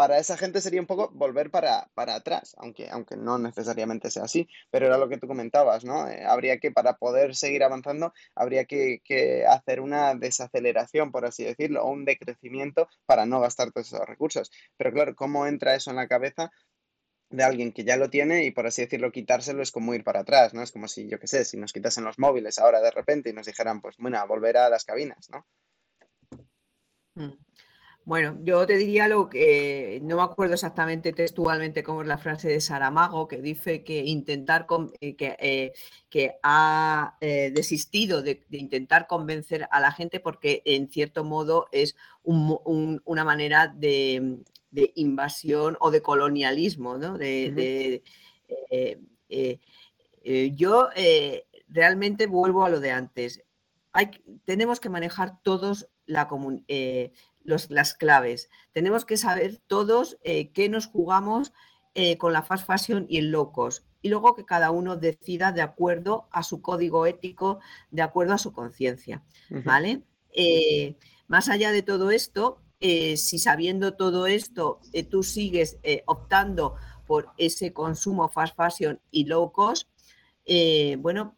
para esa gente sería un poco volver para, para atrás, aunque, aunque no necesariamente sea así, pero era lo que tú comentabas, ¿no? Eh, habría que, para poder seguir avanzando, habría que, que, hacer una desaceleración, por así decirlo, o un decrecimiento para no gastar todos esos recursos. Pero claro, ¿cómo entra eso en la cabeza de alguien que ya lo tiene y por así decirlo quitárselo es como ir para atrás, ¿no? Es como si, yo qué sé, si nos quitasen los móviles ahora de repente y nos dijeran, pues bueno, volver a las cabinas, ¿no? Mm. Bueno, yo te diría lo que no me acuerdo exactamente textualmente cómo es la frase de Saramago, que dice que intentar eh, que, eh, que, ha eh, desistido de, intentar convencer a la gente porque en cierto modo es una manera de, de invasión o de colonialismo, ¿no? De, eh, eh, eh, yo realmente vuelvo a lo de antes. Hay, tenemos que manejar todos la las claves. Tenemos que saber todos qué nos jugamos con la fast fashion y el low cost. Y luego que cada uno decida de acuerdo a su código ético, de acuerdo a su conciencia. ¿Vale? más allá de todo esto, eh, si sabiendo todo esto eh, tú sigues eh, optando por ese consumo fast fashion y low cost, bueno,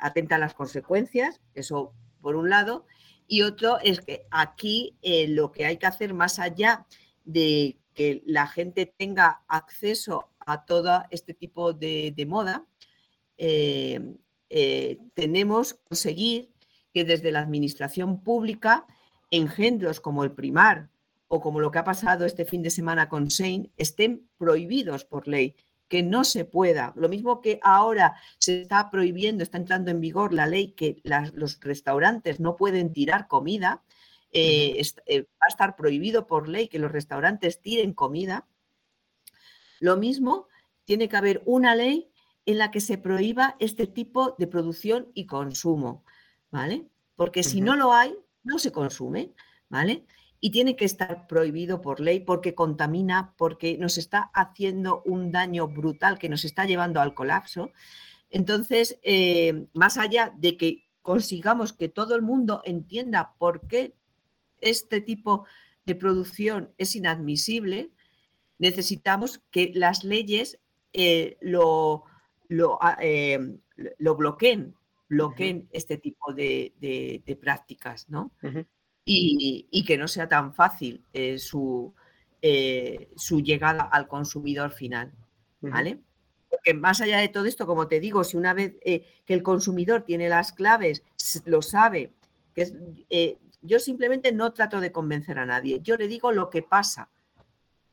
atenta a las consecuencias, eso por un lado, y otro es que aquí lo que hay que hacer más allá de que la gente tenga acceso a todo este tipo de, moda, eh, eh, tenemos que conseguir que desde la administración pública engendros como el primar o como lo que ha pasado este fin de semana con Sein estén prohibidos por ley, que no se pueda. Lo mismo que ahora se está prohibiendo, está entrando en vigor la ley que los restaurantes no pueden tirar comida, eh, eh, va a estar prohibido por ley que los restaurantes tiren comida. Lo mismo, tiene que haber una ley en la que se prohíba este tipo de producción y consumo, ¿vale? Porque si no lo hay, no se consume, ¿vale? Y tiene que estar prohibido por ley porque contamina, porque nos está haciendo un daño brutal que nos está llevando al colapso. Entonces, eh, más allá de que consigamos que todo el mundo entienda por qué este tipo de producción es inadmisible, necesitamos que las leyes eh, lo, ah, eh, lo, bloqueen, bloqueen este tipo de, prácticas, ¿no? y, que no sea tan fácil eh, su, su, llegada al consumidor final, ¿vale? Porque más allá de todo esto, como te digo, si una vez que el consumidor tiene las claves, lo sabe, que es, yo simplemente no trato de convencer a nadie. Yo le digo lo que pasa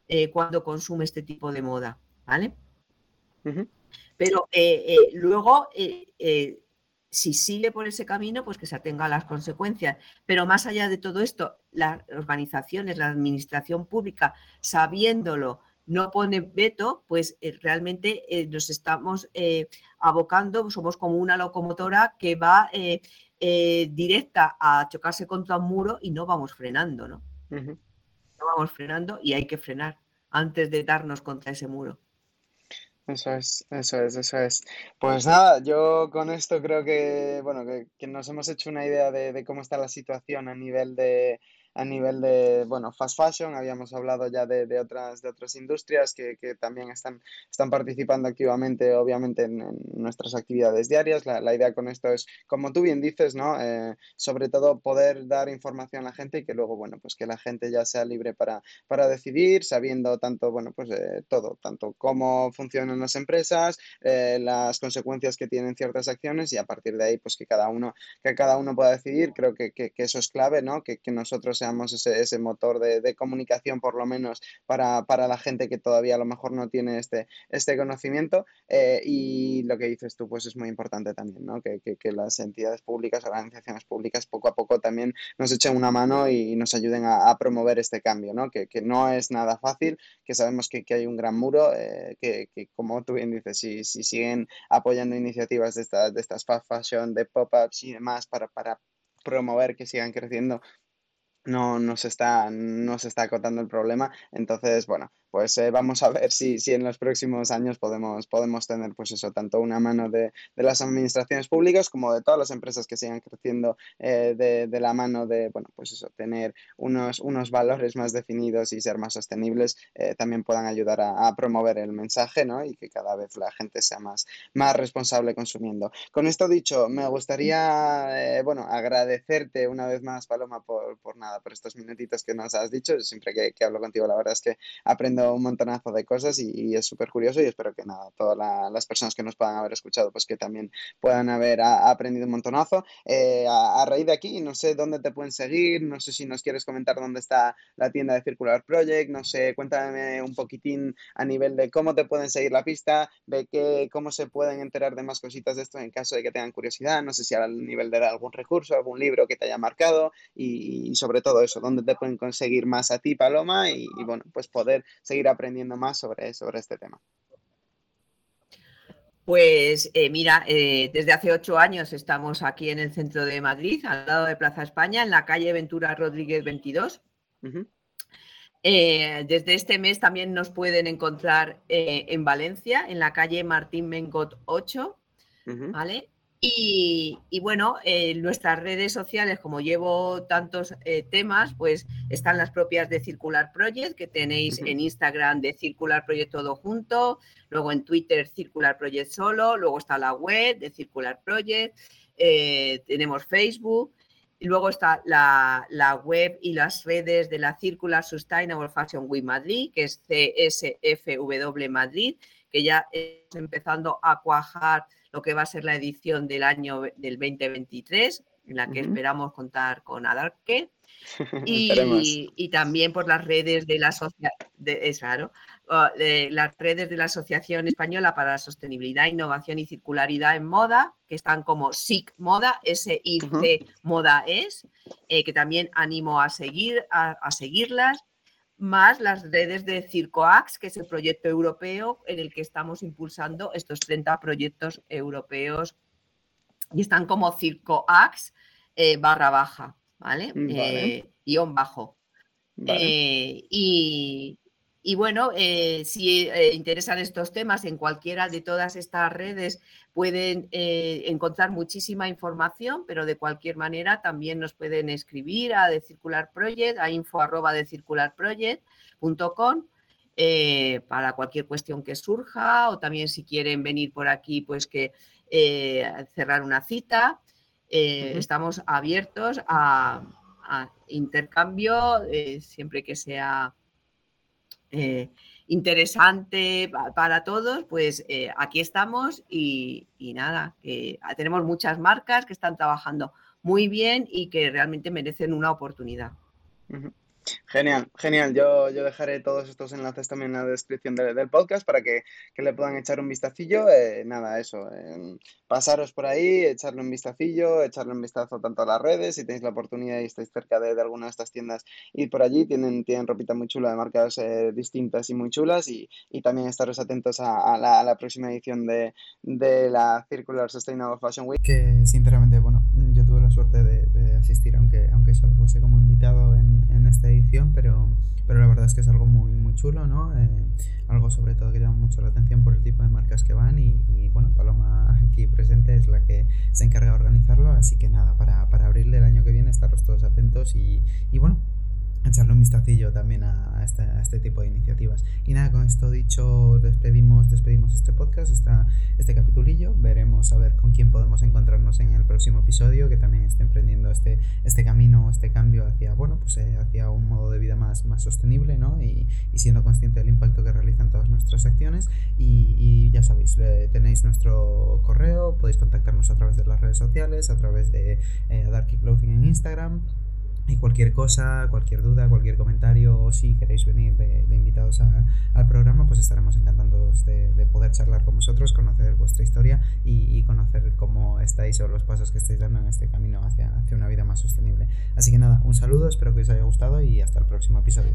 eh, cuando consume este tipo de moda, ¿vale? Pero eh, eh, luego, si sigue por ese camino, pues que se atenga a las consecuencias. Pero más allá de todo esto, las organizaciones, la administración pública, sabiéndolo, no pone veto, pues realmente nos estamos abocando, somos como una locomotora que va eh, directa a chocarse contra un muro y no vamos frenando, ¿no? No vamos frenando y hay que frenar antes de darnos contra ese muro. Eso es, eso es, eso es. Pues nada, yo con esto creo que, bueno, que, nos hemos hecho una idea de, cómo está la situación a nivel de, a nivel de, bueno, fast fashion, habíamos hablado ya de, otras, de otras industrias que, también están, están participando activamente, obviamente, en, nuestras actividades diarias. La, idea con esto es, como tú bien dices, ¿no? Eh, sobre todo poder dar información a la gente y que luego, bueno, pues que la gente ya sea libre para, para decidir, sabiendo tanto, bueno, pues eh, todo, tanto cómo funcionan las empresas, eh, las consecuencias que tienen ciertas acciones y a partir de ahí, pues que cada uno, que cada uno pueda decidir. Creo que, que, eso es clave, ¿no? Que, que nosotros ese, ese motor de, comunicación, por lo menos para, la gente que todavía a lo mejor no tiene este, este conocimiento. Eh, y lo que dices tú, pues es muy importante también, ¿no? Que, las entidades públicas, organizaciones públicas, poco a poco también nos echen una mano y nos ayuden a, promover este cambio, ¿no? Que, no es nada fácil, que sabemos que, hay un gran muro, eh, que, como tú bien dices, si, si siguen apoyando iniciativas de, estas de estas fast fashion, de pop-ups y demás para, para promover que sigan creciendo, no, no, se está, no se está acotando el problema. Entonces, bueno, pues eh, vamos a ver si, si en los próximos años podemos, podemos tener, pues eso, tanto una mano de, las administraciones públicas como de todas las empresas que sigan creciendo eh, de, la mano de, bueno, pues eso, tener unos, unos valores más definidos y ser más sostenibles, eh, también puedan ayudar a, promover el mensaje, ¿no? Y que cada vez la gente sea más, más responsable consumiendo. Con esto dicho, me gustaría, bueno, agradecerte una vez más, Paloma, por, por nada, por estos minutitos que nos has dicho. Siempre que hablo contigo, la verdad es que aprendo un montonazo de cosas y, es súper curioso y espero que nada, todas las personas que nos puedan haber escuchado, pues que también puedan haber aprendido un montonazo. Eh, a, raíz de aquí, no sé dónde te pueden seguir, no sé si nos quieres comentar dónde está la tienda de Circular Project, no sé, cuéntame un poquitín a nivel de cómo te pueden seguir la pista, de qué, cómo se pueden enterar de más cositas de esto en caso de que tengan curiosidad, no sé si al nivel de algún recurso, algún libro que te haya marcado y, sobre todo eso, dónde te pueden conseguir más a ti, Paloma, y, y bueno, pues poder seguir aprendiendo más sobre, sobre este tema? Pues eh, mira, eh, desde hace ocho años estamos aquí en el centro de Madrid, al lado de Plaza España, en la calle Ventura Rodríguez 22. Eh, desde este mes también nos pueden encontrar en Valencia, en la calle Martín Mengot 8, ¿vale? Y, bueno, en nuestras redes sociales, como llevo tantos eh, temas, pues están las propias de Circular Project, que tenéis en Instagram de Circular Project todo junto, luego en Twitter Circular Project solo, luego está la web de Circular Project, eh, tenemos Facebook, y luego está la, la, web y las redes de la Circular Sustainable Fashion Week Madrid, que es CSFW Madrid, que ya está empezando a cuajar lo que va a ser la edición del año del 2023, en la que esperamos contar con Adarque. Y, y, también por las redes de la sociedad, es claro, de las redes de la Asociación Española para la Sostenibilidad, Innovación y Circularidad en Moda, que están como SIC Moda, S-I-C Moda es, eh, que también animo a, seguir, a, seguirlas, más las redes de CircoAx, que es el proyecto europeo en el que estamos impulsando estos 30 proyectos europeos y están como CircoAx eh, barra baja, ¿vale? Eh, guion bajo. y, y bueno, eh, si eh, interesan estos temas en cualquiera de todas estas redes, pueden eh, encontrar muchísima información, pero de cualquier manera también nos pueden escribir a The Circular Project, a info arroba para cualquier cuestión que surja o también si quieren venir por aquí, pues que cerrar una cita. Estamos abiertos a, a intercambio siempre que sea eh, interesante para todos, pues eh, aquí estamos y, nada, que tenemos muchas marcas que están trabajando muy bien y que realmente merecen una oportunidad. Genial, genial. Yo, yo dejaré todos estos enlaces también en la descripción del podcast para que, le puedan echar un vistacillo. Eh, nada, eso. pasaros por ahí, echarle un vistacillo, echarle un vistazo tanto a las redes, si tenéis la oportunidad y estáis cerca de, alguna de estas tiendas, ir por allí. Tienen, tienen ropita muy chula de marcas eh, distintas y muy chulas y, también estaros atentos a, la, próxima edición de, la Circular Sustainable Fashion Week. Que sinceramente, bueno, yo tuve la suerte de, asistir, aunque, aunque solo fuese como invitado en, en este edición, pero, pero la verdad es que es algo muy, muy chulo, ¿no? Eh, algo sobre todo que llama mucho la atención por el tipo de marcas que van y, bueno, Paloma aquí presente es la que se encarga de organizarlo, así que nada, para, para abrirle el año que viene, estaros todos atentos y, y bueno, echarle un vistacillo también a, este, tipo de iniciativas. Y nada, con esto dicho, despedimos, despedimos este podcast, esta, este capitulillo. Veremos a ver con quién podemos encontrarnos en el próximo episodio, que también esté emprendiendo este, este camino, este cambio hacia, bueno, pues eh, hacia un modo de vida más, más sostenible, ¿no? Y, siendo consciente del impacto que realizan todas nuestras acciones. Y, ya sabéis, tenéis nuestro correo, podéis contactarnos a través de las redes sociales, a través de eh, Darky Clothing en Instagram. Y cualquier cosa, cualquier duda, cualquier comentario o si queréis venir de, invitados al programa, pues estaremos encantados de, poder charlar con vosotros, conocer vuestra historia y, conocer cómo estáis o los pasos que estáis dando en este camino hacia, hacia una vida más sostenible. Así que nada, un saludo, espero que os haya gustado y hasta el próximo episodio.